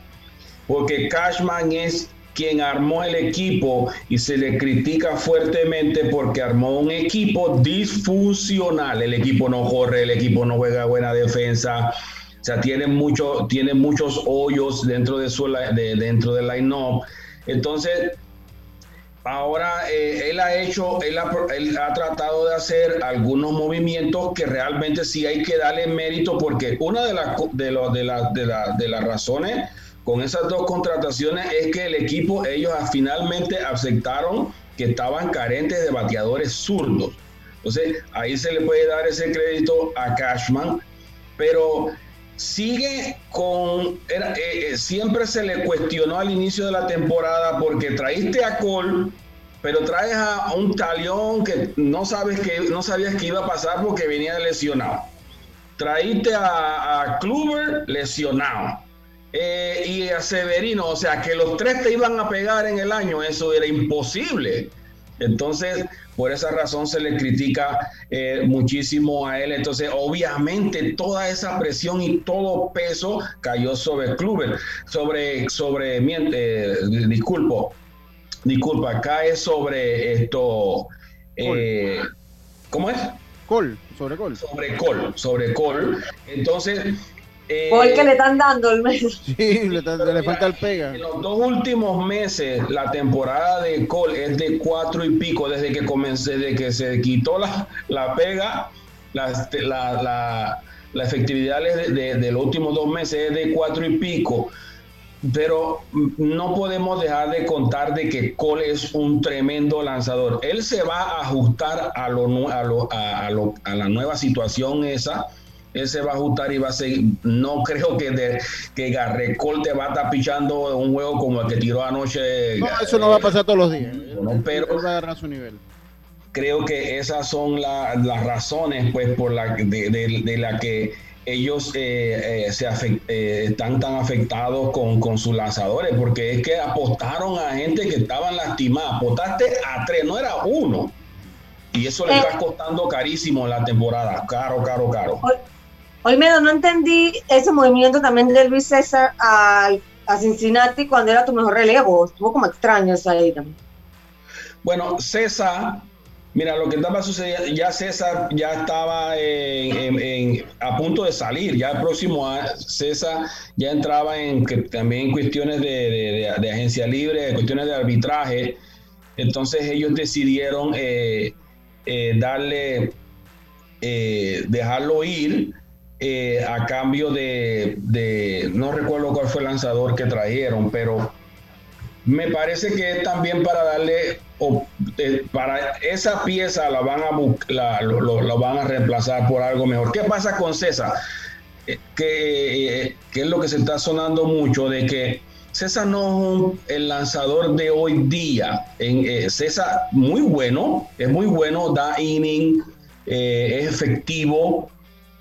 Porque Cashman es quien armó el equipo y se le critica fuertemente porque armó un equipo disfuncional. El equipo no corre, el equipo no juega buena defensa. O sea, tiene, mucho, tiene muchos hoyos dentro de su de, dentro del line-up. Entonces, Ahora eh, él ha hecho, él ha, tratado de hacer algunos movimientos que realmente sí hay que darle mérito porque una de las de, de, de, las razones con esas dos contrataciones es que el equipo ellos finalmente aceptaron que estaban carentes de bateadores zurdos. Entonces ahí se le puede dar ese crédito a Cashman, pero sigue con, eh, eh, siempre se le cuestionó al inicio de la temporada porque traíste a Cole, pero traes a un talión que no sabes que no sabías que iba a pasar porque venía lesionado. Traíste a, a Kluber lesionado. Eh, y a Severino, o sea que los tres te iban a pegar en el año, eso era imposible. Entonces, por esa razón se le critica eh, muchísimo a él. Entonces, obviamente, toda esa presión y todo peso cayó sobre Kluber, sobre, sobre, eh, disculpo, disculpa, cae sobre esto. Eh, ¿Cómo es? Col, sobre Col. Sobre Col, sobre Col. Entonces, eh, que le están dando el mes. Sí, le, falta el pega. En los dos últimos meses, la temporada de Cole es de cuatro y pico, desde que comencé, desde que se quitó la, la pega, la, este, la, la, efectividad de, de, los últimos dos meses es de cuatro y pico. pero no podemos dejar de contar de que Cole es un tremendo lanzador. Él se va a ajustar a, lo, a, lo, a, lo, a la nueva situación esa. Él se va a ajustar y va a seguir. No creo que, de, que Garrecol te va a estar pichando un juego como el que tiró anoche. No, eso no va a pasar todos los días. No, pero Él va a agarrar su nivel. creo que esas son la- las razones pues por la de, de- de la que ellos eh, eh, se eh, están tan afectados con, con sus lanzadores porque es que apostaron a gente que estaban lastimadas apostaste a tres no era uno y eso le está costando carísimo en la temporada caro caro caro Olmedo, no entendí ese movimiento también de Luis César al- a, Cincinnati cuando era tu mejor relevo. Estuvo como extraño eso ahí también. Bueno, César, mira, lo que estaba sucediendo, ya César ya estaba a punto de salir, ya el próximo año César ya entraba en también cuestiones de, de- de- de agencia libre, cuestiones de arbitraje, entonces ellos decidieron eh, eh, darle, eh, dejarlo ir. Eh, a cambio de, no recuerdo cuál fue el lanzador que trajeron, pero me parece que es también para darle eh, para esa pieza la van a la, lo, van a reemplazar por algo mejor. ¿Qué pasa con César? Eh, que, es lo que se está sonando mucho de que César no es el lanzador de hoy día. En, César muy bueno, es muy bueno, da inning, es efectivo,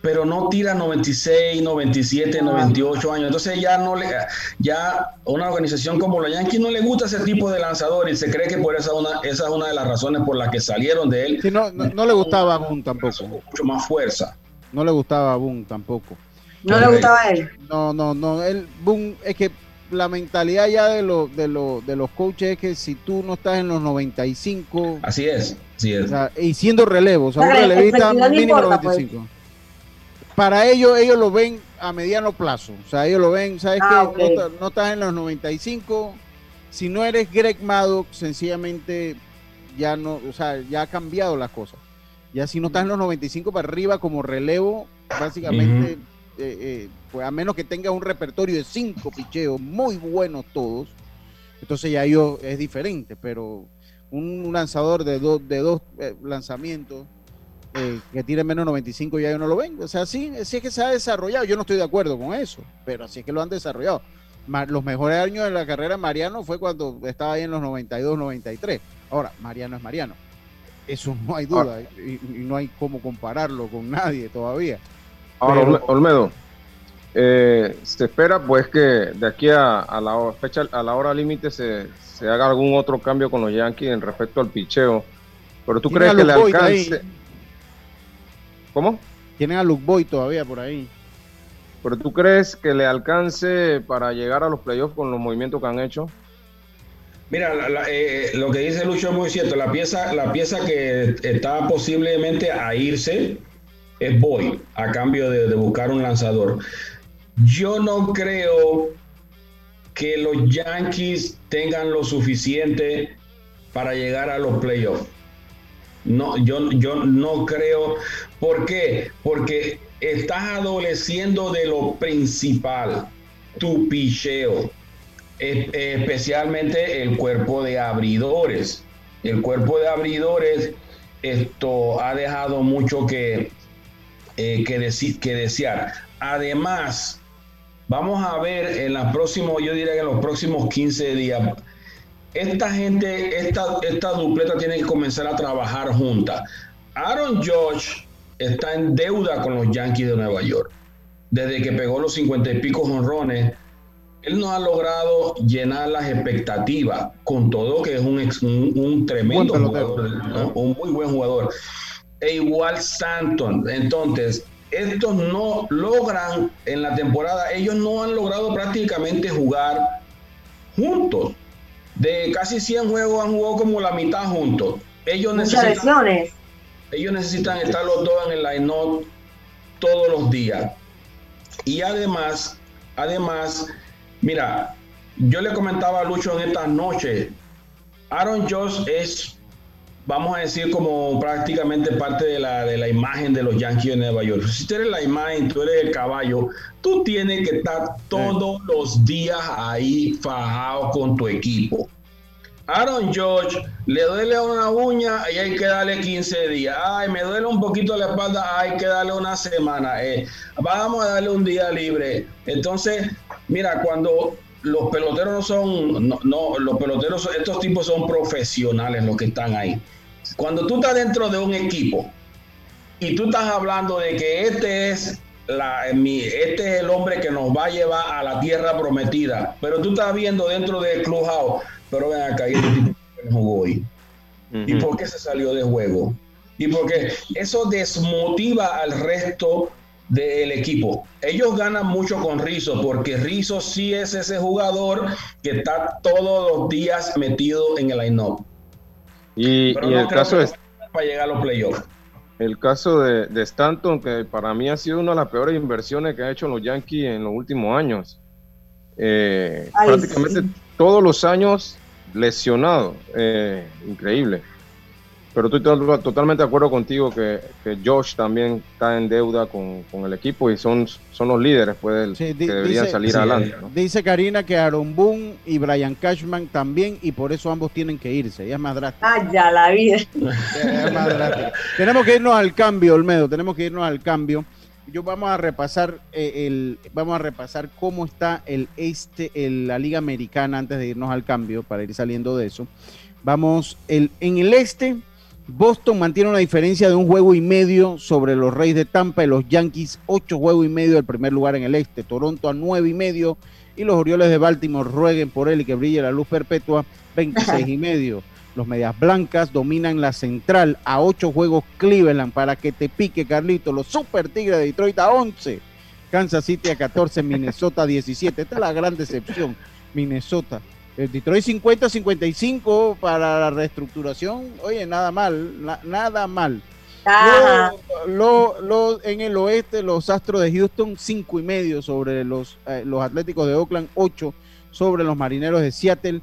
pero no tira 96, 97, 98 años. Entonces ya no le, ya una organización como los Yankees no le gusta ese tipo de lanzador y se cree que por esa una, esa es una de las razones por las que salieron de él. Sí, no, no, no le gustaba a Boone tampoco. Mucho más fuerza. No le gustaba a Boone tampoco. No le gustaba a él. No, no, no. Él, Boone, es que la mentalidad ya de, los de, los de los coaches es que si tú no estás en los 95, Así es, así es. o sea, y siendo relevo, o sea, un relevista no mínimo importa, pues. 95. Para ellos, ellos lo ven a mediano plazo. O sea, ellos lo ven, ¿sabes Ah, qué? No, estás en los 95. Si no eres Greg Maddox, sencillamente ya no, o sea, ya ha cambiado las cosas. Ya si no estás en los 95 para arriba como relevo, básicamente, eh, eh, pues a menos que tengas un repertorio de cinco picheos muy buenos todos, entonces ya yo es diferente, pero un, un lanzador de, dos de dos eh, lanzamientos eh, que tire menos 95 ya yo no lo ven. O sea, sí, sí es que se ha desarrollado. Yo no estoy de acuerdo con eso, pero así es que lo han desarrollado. Los mejores años de la carrera de Mariano fue cuando estaba ahí en los 92, 93. Ahora, Mariano es Mariano. Eso no hay duda. Y, y no hay cómo compararlo con nadie todavía. Ahora, Pero- Olmedo, eh, se espera pues que de aquí a, a la fecha, a la hora límite se, se haga algún otro cambio con los Yankees en respecto al picheo. Pero tú crees que le ahí. ¿Cómo? Tienen a Luke Boy todavía por ahí. Pero tú crees que le alcance para llegar a los playoffs con los movimientos que han hecho. Mira, la- la- eh, lo que dice Lucho es muy cierto. La pieza, la pieza que está posiblemente a irse es Boy, a cambio de, de buscar un lanzador. Yo no creo que los Yankees tengan lo suficiente para llegar a los playoffs. No, yo, yo no creo. ¿Por qué? Porque estás adoleciendo de lo principal, tu picheo es- especialmente el cuerpo de abridores. El cuerpo de abridores esto ha dejado mucho que, eh, que, que desear. Además, vamos a ver en los próximos, yo diría que en los próximos 15 días, esta gente, esta, esta dupleta tiene que comenzar a trabajar juntas. Aaron George está en deuda con los Yankees de Nueva York. Desde que pegó los 50 y pico jonrones, él no ha logrado llenar las expectativas, con todo que es un, ex- un, un tremendo jugador, ¿no? un muy buen jugador. E igual Stanton. Entonces, estos no logran en la temporada, ellos no han logrado prácticamente jugar juntos. De casi 100 juegos han jugado como la mitad juntos. Ellos Muchas necesitan, lesiones. ellos necesitan estar los dos en el line-up todos los días. Y además, además, mira, yo le comentaba a Lucho en estas noches, Aaron Josh es vamos a decir, como prácticamente parte de la, de la imagen de los Yankees de Nueva York. Si tú eres la imagen, tú eres el caballo, tú tienes que estar todos los días ahí fajado con tu equipo. Aaron George le duele una uña y hay que darle 15 días. Ay, me duele un poquito la espalda, hay que darle una semana. Eh, vamos a darle un día libre. Entonces, mira, cuando los peloteros no son, no, no, los peloteros, estos tipos son profesionales los que están ahí. Cuando tú estás dentro de un equipo y tú estás hablando de que este es la, mi, este es el hombre que nos va a llevar a la tierra prometida, pero tú estás viendo dentro del clubhouse, pero ven acá, y este tipo jugó hoy. ¿Y por qué se salió de juego? Y porque eso desmotiva al resto del equipo. Ellos ganan mucho con Rizzo porque Rizzo sí es ese jugador que está todos los días metido en el line-up. Y, el caso es para llegar a los playoffs. El caso de, Stanton, que para mí ha sido una de las peores inversiones que ha hecho los Yankees en los últimos años. Eh, prácticamente todos los años lesionado. Eh, increíble. Pero estoy totalmente de acuerdo contigo que, Josh también está en deuda con, el equipo y son, son los líderes pues, que deberían salir adelante. Dice Karina que Aaron Boone y Brian Cashman también y por eso ambos tienen que irse. Ya es más drástico. Ah, ya la vida. tenemos que irnos al cambio, Olmedo. Tenemos que irnos al cambio. Yo vamos a repasar eh, el, vamos a repasar cómo está el este, el, la Liga Americana antes de irnos al cambio para ir saliendo de eso. Vamos el, en el este Boston mantiene una diferencia de un juego y medio sobre los Reyes de Tampa y los Yankees ocho juegos y medio del primer lugar en el este. Toronto a nueve y medio y los Orioles de Baltimore rueguen por él y que brille la luz perpetua 26 y medio. Los Medias Blancas dominan la central a ocho juegos Cleveland para que te pique Carlito. Los Super Tigres de Detroit a 11. Kansas City a 14, Minnesota a 17. Esta es la gran decepción. Minnesota el Detroit 50-55 para la reestructuración, oye, nada mal, nada mal. Lo, en el oeste, los Astros de Houston, 5 y medio sobre los, eh, los Atléticos de Oakland, 8 sobre los Marineros de Seattle,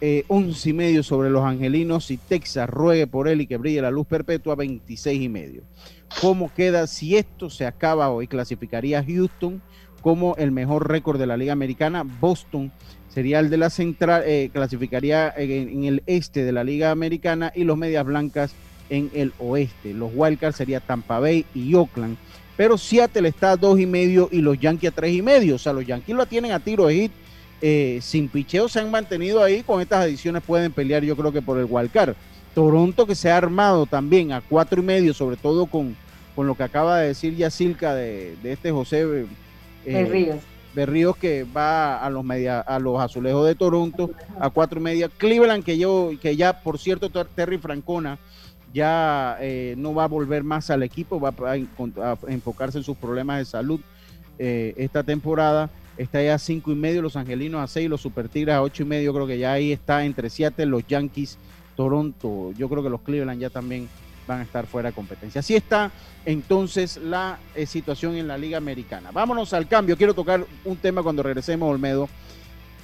eh, 11 y medio sobre los Angelinos y Texas ruegue por él y que brille la luz perpetua, 26 y medio. ¿Cómo queda si esto se acaba hoy? Clasificaría Houston como el mejor récord de la Liga Americana, Boston sería el de la central, eh, clasificaría en, el este de la Liga Americana y los Medias Blancas en el oeste. Los Wildcards sería Tampa Bay y Oakland. Pero Seattle está a dos y medio y los Yankees a tres y medio. O sea, los Yankees lo tienen a tiro de hit. Eh, sin picheo se han mantenido ahí. Con estas adiciones pueden pelear, yo creo que por el Wildcard. Toronto que se ha armado también a cuatro y medio, sobre todo con, con lo que acaba de decir Yacilca de, de este José eh. Berríos que va a los media, a los azulejos de Toronto a cuatro y media. Cleveland que yo, que ya por cierto Terry Francona ya eh, no va a volver más al equipo, va a, enfocarse en sus problemas de salud eh, esta temporada. Está ya a cinco y medio, los angelinos a seis, los super tigres a ocho y medio. Creo que ya ahí está entre Seattle, los Yankees, Toronto. Yo creo que los Cleveland ya también van a estar fuera de competencia. Así está entonces la eh, situación en la Liga Americana. Vámonos al cambio. Quiero tocar un tema cuando regresemos, Olmedo.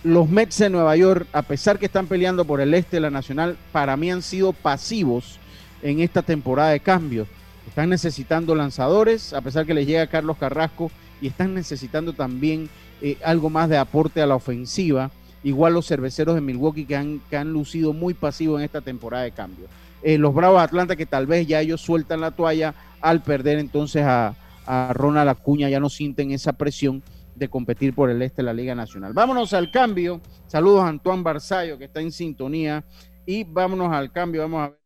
Los Mets de Nueva York, a pesar que están peleando por el este de la Nacional, para mí han sido pasivos en esta temporada de cambio. Están necesitando lanzadores, a pesar que les llega Carlos Carrasco, y están necesitando también eh, algo más de aporte a la ofensiva. Igual los cerveceros de Milwaukee que han, que han lucido muy pasivos en esta temporada de cambio. Eh, los Bravos de Atlanta que tal vez ya ellos sueltan la toalla al perder entonces a, Ronald Acuña, ya no sienten esa presión de competir por el este de la Liga Nacional. Vámonos al cambio. Saludos a Antoine Barzallo que está en sintonía y vámonos al cambio. Vamos a ver.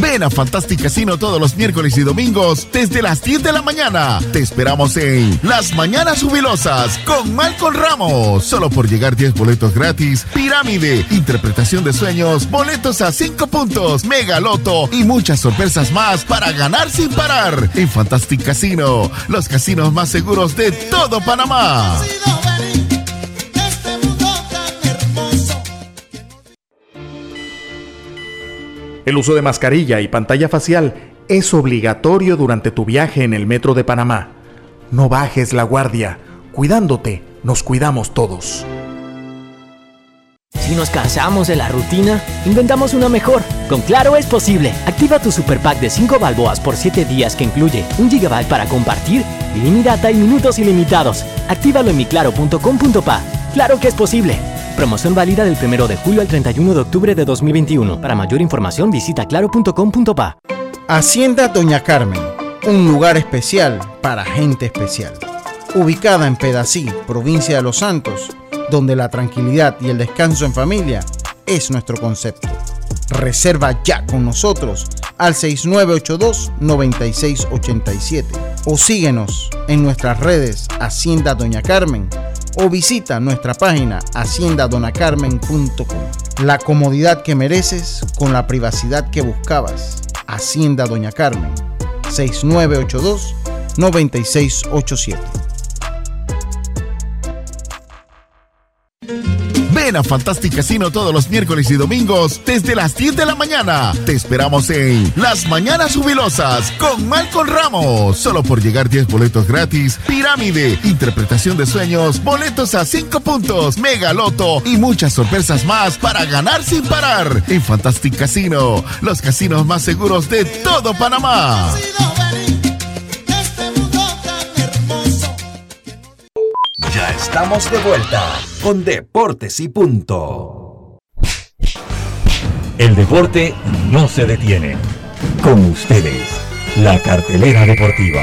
Ven a Fantastic Casino todos los miércoles y domingos desde las 10 de la mañana. Te esperamos en Las Mañanas Jubilosas con Malcolm Ramos. Solo por llegar 10 boletos gratis, pirámide, interpretación de sueños, boletos a 5 puntos, mega loto y muchas sorpresas más para ganar sin parar. En Fantastic Casino, los casinos más seguros de todo Panamá. El uso de mascarilla y pantalla facial es obligatorio durante tu viaje en el metro de Panamá. No bajes la guardia. Cuidándote, nos cuidamos todos. Si nos cansamos de la rutina, inventamos una mejor. Con Claro es posible. Activa tu super pack de 5 balboas por 7 días que incluye un gigabyte para compartir, ilimitada y minutos ilimitados. Actívalo en miclaro.com.pa. Claro que es posible. Promoción válida del 1 de julio al 31 de octubre de 2021. Para mayor información visita claro.com.pa. Hacienda Doña Carmen, un lugar especial para gente especial. Ubicada en Pedací, provincia de Los Santos, donde la tranquilidad y el descanso en familia es nuestro concepto. Reserva ya con nosotros al 6982-9687 o síguenos en nuestras redes Hacienda Doña Carmen o visita nuestra página haciendadonacarmen.com. La comodidad que mereces con la privacidad que buscabas. Hacienda Doña Carmen 6982 9687. Ven a Fantastic Casino todos los miércoles y domingos desde las 10 de la mañana. Te esperamos en Las Mañanas Jubilosas con Malcolm Ramos. Solo por llegar 10 boletos gratis, pirámide, interpretación de sueños, boletos a 5 puntos, mega loto y muchas sorpresas más para ganar sin parar. En Fantastic Casino, los casinos más seguros de todo Panamá. Ya estamos de vuelta con Deportes y Punto. El deporte no se detiene. Con ustedes, la cartelera deportiva.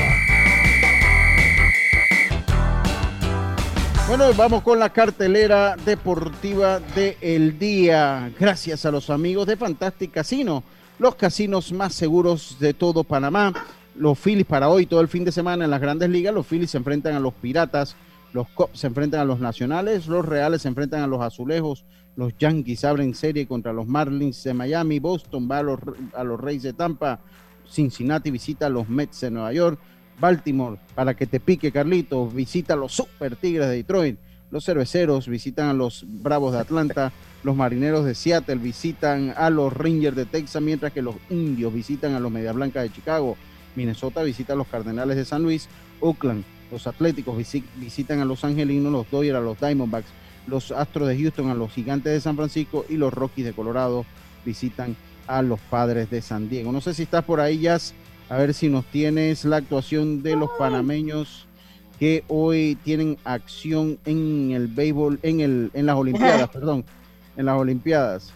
Bueno, vamos con la cartelera deportiva del día. Gracias a los amigos de Fantastic Casino, los casinos más seguros de todo Panamá. Los Phillies para hoy, todo el fin de semana en las grandes ligas, los Phillies se enfrentan a los Piratas, los Cubs se enfrentan a los Nacionales, los Reales se enfrentan a los Azulejos, los Yankees abren serie contra los Marlins de Miami, Boston va a los, a los Reyes de Tampa, Cincinnati visita a los Mets de Nueva York, Baltimore, para que te pique Carlitos, visita a los Super Tigres de Detroit, los Cerveceros visitan a los Bravos de Atlanta, los Marineros de Seattle visitan a los Rangers de Texas, mientras que los Indios visitan a los Media Blancas de Chicago, Minnesota visita a los Cardenales de San Luis, Oakland los Atléticos visitan a los Angelinos, los Dodgers a los Diamondbacks, los Astros de Houston a los Gigantes de San Francisco y los Rockies de Colorado visitan a los Padres de San Diego. No sé si estás por ahí, Jazz, a ver si nos tienes la actuación de los panameños que hoy tienen acción en el béisbol, en, el, en las Olimpiadas, perdón, en las Olimpiadas.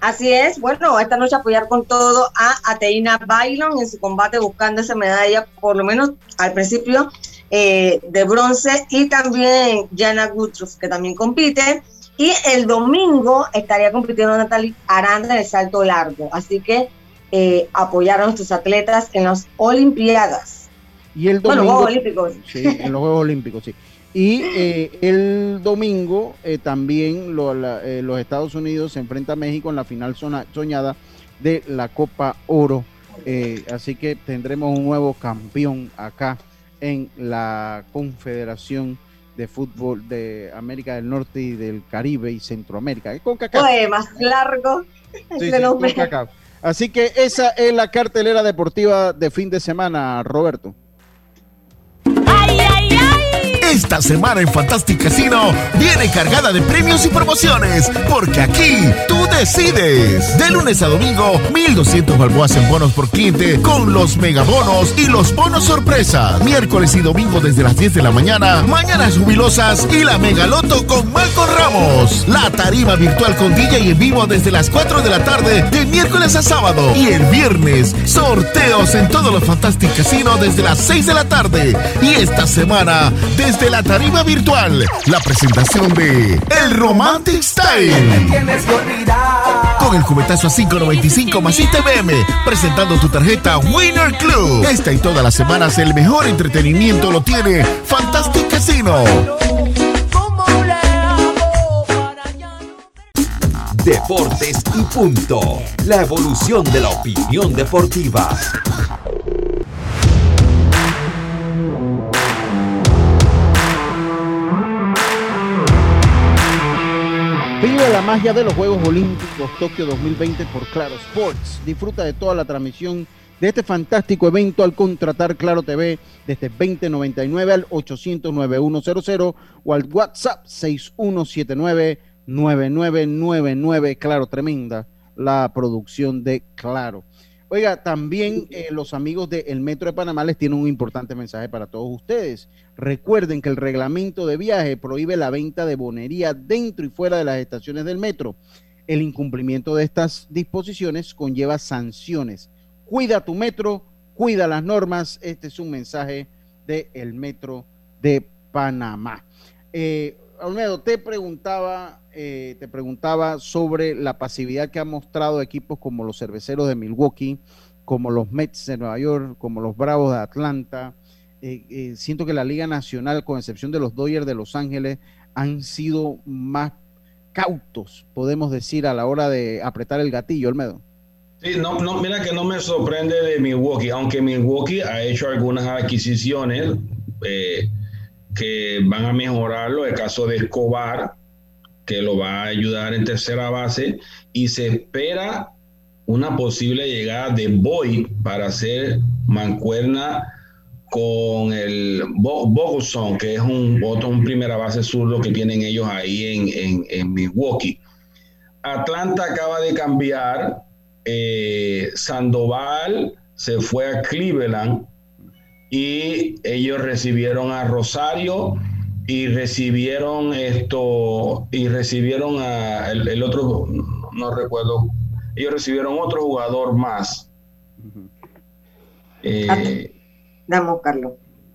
Así es, bueno, esta noche apoyar con todo a Ateina Bailon en su combate buscando esa medalla, por lo menos al principio eh, de bronce, y también Jana Gutruf, que también compite. Y el domingo estaría compitiendo Natalie Aranda en el salto largo. Así que eh, apoyar a nuestros atletas en las Olimpiadas. Y el domingo, bueno, Juegos Olímpicos. Sí, en los Juegos Olímpicos, sí. Y eh, el domingo eh, también lo, la, los Estados Unidos se enfrenta a México en la final zona, soñada de la Copa Oro. Así que tendremos un nuevo campeón acá en la Confederación de Fútbol de América del Norte y del Caribe y Centroamérica. Con Oye, más largo. Sí, sí, Así que esa es la cartelera deportiva de fin de semana, Roberto. Esta semana en Fantastic Casino viene cargada de premios y promociones, porque aquí tú decides. De lunes a domingo, 1200 balboas en bonos por cliente con los megabonos y los bonos sorpresa. Miércoles y domingo desde las 10 de la mañana, mañanas jubilosas y la megaloto con Malcolm Ramos. La tarima virtual con DJ en vivo desde las 4 de la tarde de miércoles a sábado. Y el viernes, sorteos en todos los Fantastic Casino desde las 6 de la tarde. Y esta semana, desde la tarima virtual, la presentación de El Romantic Style. Con el cubetazo a 5.95 más ITBM, presentando tu tarjeta Winner Club. Esta y todas las semanas el mejor entretenimiento lo tiene Fantastic Casino. Deportes y punto. La evolución de la opinión deportiva. Vive la magia de los Juegos Olímpicos Tokio 2020 por Claro Sports. Disfruta de toda la transmisión de este fantástico evento al contratar Claro TV desde 2099 al 800 9100 o al WhatsApp 6179-9999. Claro, tremenda la producción de Claro. Oiga, también eh, los amigos del Metro de Panamá les tienen un importante mensaje para todos ustedes. Recuerden que el reglamento de viaje prohíbe la venta de bonería dentro y fuera de las estaciones del metro. El incumplimiento de estas disposiciones conlleva sanciones. Cuida tu metro, cuida las normas. Este es un mensaje del Metro de Panamá. Eh, Olmedo, te preguntaba, eh, te preguntaba sobre la pasividad que han mostrado equipos como los cerveceros de Milwaukee, como los Mets de Nueva York, como los Bravos de Atlanta. Eh, eh, siento que la Liga Nacional, con excepción de los Dodgers de Los Ángeles, han sido más cautos, podemos decir, a la hora de apretar el gatillo, Olmedo. Sí, no, no, mira que no me sorprende de Milwaukee, aunque Milwaukee ha hecho algunas adquisiciones. Eh, que van a mejorarlo. El caso de Escobar, que lo va a ayudar en tercera base. Y se espera una posible llegada de Boy para hacer mancuerna con el Boguson, que es un, otro, un primera base zurdo que tienen ellos ahí en, en, Milwaukee. Atlanta acaba de cambiar. Eh, Sandoval se fue a Cleveland y ellos recibieron a Rosario y recibieron esto y recibieron a el, otro no recuerdo ellos recibieron otro jugador más. Eh, Damos, Carlos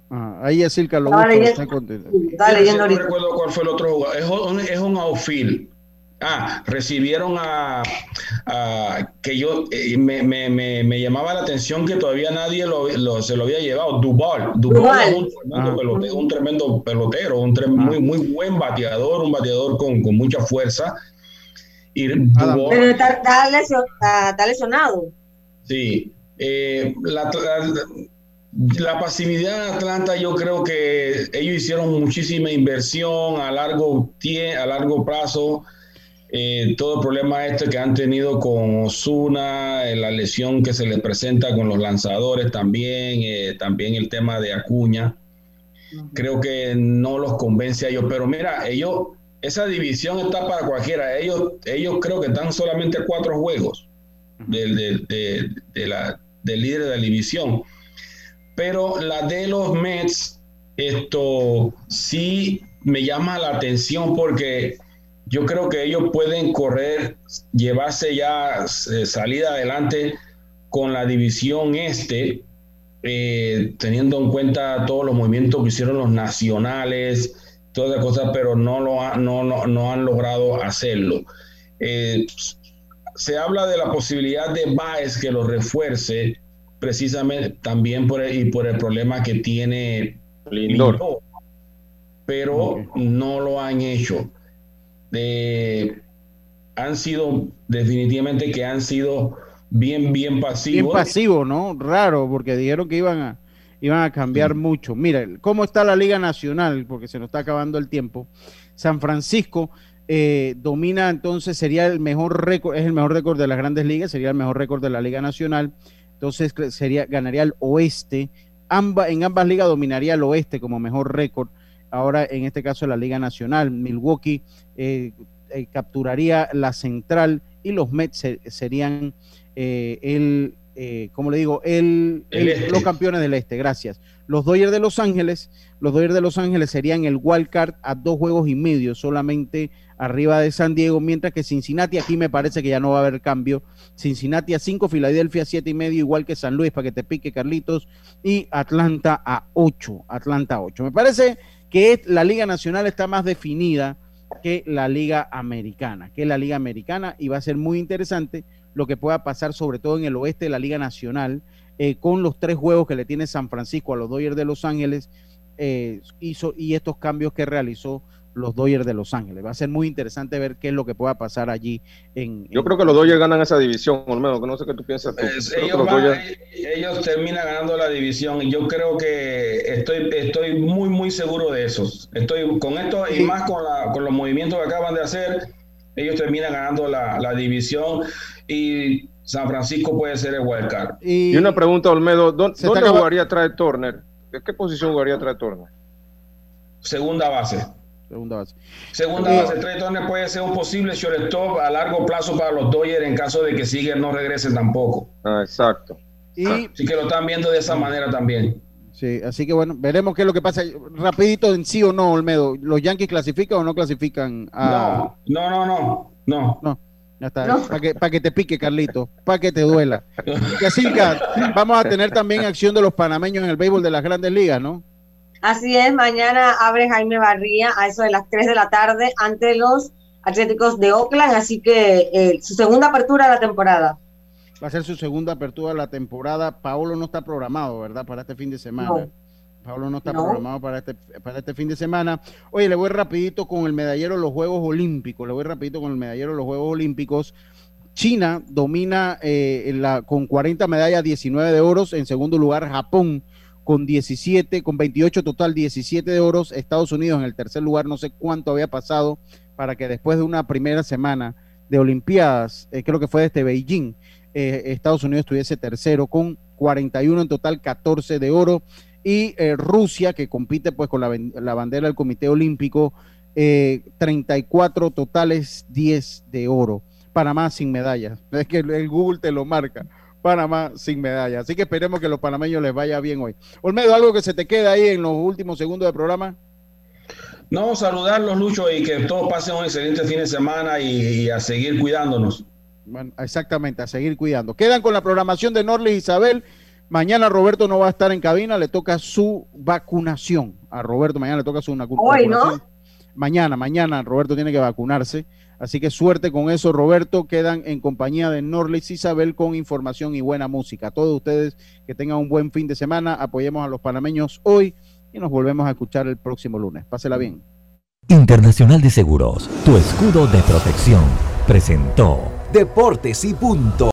ah, ahí es el Carlos no recuerdo cuál fue el otro jugador. Es un, es un outfield Ah, recibieron a, que yo eh, me, me, me, llamaba la atención que todavía nadie lo, se lo había llevado. Duval. Duval, es un tremendo, ah. pelotero, un tremendo pelotero, un ah. muy, muy buen bateador, un bateador con, con mucha fuerza. Y Pero está, lesionado. Sí. Eh, la, la, pasividad de Atlanta, yo creo que ellos hicieron muchísima inversión a largo, a largo plazo eh, todo el problema este que han tenido con Osuna, eh, la lesión que se les presenta con los lanzadores también, eh, también el tema de Acuña. Creo que no los convence a ellos, pero mira, ellos, esa división está para cualquiera. Ellos, ellos creo que están solamente cuatro juegos del, de, la, del líder de la división. Pero la de los Mets, esto sí me llama la atención porque yo creo que ellos pueden correr, llevarse ya eh, salida adelante con la división este, eh, teniendo en cuenta todos los movimientos que hicieron los nacionales, todas las cosas, pero no, lo no, no, han logrado hacerlo. Eh, se habla de la posibilidad de Baez que lo refuerce, precisamente también por el, y por el problema que tiene Lindor, pero no lo han hecho han sido definitivamente que han sido bien, bien pasivos. Bien pasivo, ¿no? Raro, porque dijeron que iban a, iban a cambiar mucho. Mira, ¿cómo está la Liga Nacional? Porque se nos está acabando el tiempo. San Francisco eh, domina entonces, sería el mejor récord, es el mejor récord de las grandes ligas, sería el mejor récord de la Liga Nacional. Entonces sería, ganaría el oeste. en ambas ligas dominaría el oeste como mejor récord ahora en este caso la Liga Nacional. Milwaukee eh, eh, capturaría la central y los Mets serían eh, el, como le digo, el, este. los campeones del este. Gracias. Los Dodgers de Los Ángeles, los Dodgers de Los Ángeles serían el wild card a dos juegos y medio solamente arriba de San Diego, mientras que Cincinnati aquí me parece que ya no va a haber cambio. Cincinnati a 5, Filadelfia a 7 y medio, igual que San Luis, para que te pique Carlitos, y Atlanta a 8, Atlanta a 8. Me parece que la Liga Nacional está más definida que la Liga Americana, que la Liga Americana, y va a ser muy interesante lo que pueda pasar, sobre todo en el oeste de la Liga Nacional, eh, con los tres juegos que le tiene San Francisco a los Dodgers de Los Ángeles, eh, hizo, y estos cambios que realizó los Dodgers de Los Ángeles. Va a ser muy interesante ver qué es lo que pueda pasar allí. En, Yo creo que los Dodgers ganan esa división, al menos, que no sé qué tú piensas. Pues, ellos, terminan ganando la división y yo creo que estoy, estoy muy, muy seguro de eso. Estoy con esto y más con, la, con los movimientos que acaban de hacer. ellos terminan ganando la, la división y San Francisco puede ser el wildcard. Y, una pregunta, Olmedo, ¿dónde, jugaría Trae Turner? ¿De qué posición jugaría Trae Turner? Segunda base. Segunda base. Segunda base. Trae Turner puede ser un posible shortstop a largo plazo para los Dodgers en caso de que Seager no regrese tampoco. Ah, exacto. Y, Así que lo están viendo de esa manera también. Sí, así que bueno, veremos qué es lo que pasa. Rapidito en sí o no, Olmedo. ¿Los Yankees clasifican o no clasifican? A... No, no, no, no. No. Ya está. Para que, que te pique, Carlito. Para que te duela. Así que vamos a tener también acción de los panameños en el béisbol de las grandes ligas, ¿no? Así es, mañana abre Jaime Barría a eso de las 3 de la tarde ante los Atléticos de Oakland, así que eh, su segunda apertura de la temporada. Va a ser su segunda apertura de la temporada. Paolo no está programado, ¿verdad? Para este fin de semana. Pablo no está programado para este, para este fin de semana. Oye, le voy rapidito con el medallero de los Juegos Olímpicos. Le voy rapidito con el medallero de los Juegos Olímpicos. China domina eh, la, con 40 medallas, 19 de oros. En segundo lugar, Japón con 17, con 28 total, 17 de oros. Estados Unidos en el tercer lugar, no sé cuánto había pasado para que después de una primera semana de Olimpiadas, eh, creo que fue desde Beijing, eh, Estados Unidos estuviese tercero con 41 en total, 14 de oro y eh, Rusia, que compite pues con la, bandera del Comité Olímpico, 34 eh, totales, 10 de oro. Panamá sin medallas. Es que el Google te lo marca. Panamá sin medallas. Así que esperemos que los panameños les vaya bien hoy. Olmedo, algo que se te queda ahí en los últimos segundos del programa. No, saludarlos, Lucho, y que todos pasen un excelente fin de semana y, a seguir cuidándonos. exactamente, a seguir cuidando. Quedan con la programación de Norlis Isabel. Mañana Roberto no va a estar en cabina, le toca su vacunación. A Roberto mañana le toca su vacunación. Hoy, ¿no? Mañana, mañana Roberto tiene que vacunarse. Así que suerte con eso, Roberto. Quedan en compañía de Norlis Isabel con información y buena música. todos ustedes que tengan un buen fin de semana. Apoyemos a los panameños hoy y nos volvemos a escuchar el próximo lunes. Pásela bien. Internacional de Seguros, tu escudo de protección, presentó Deportes y punto.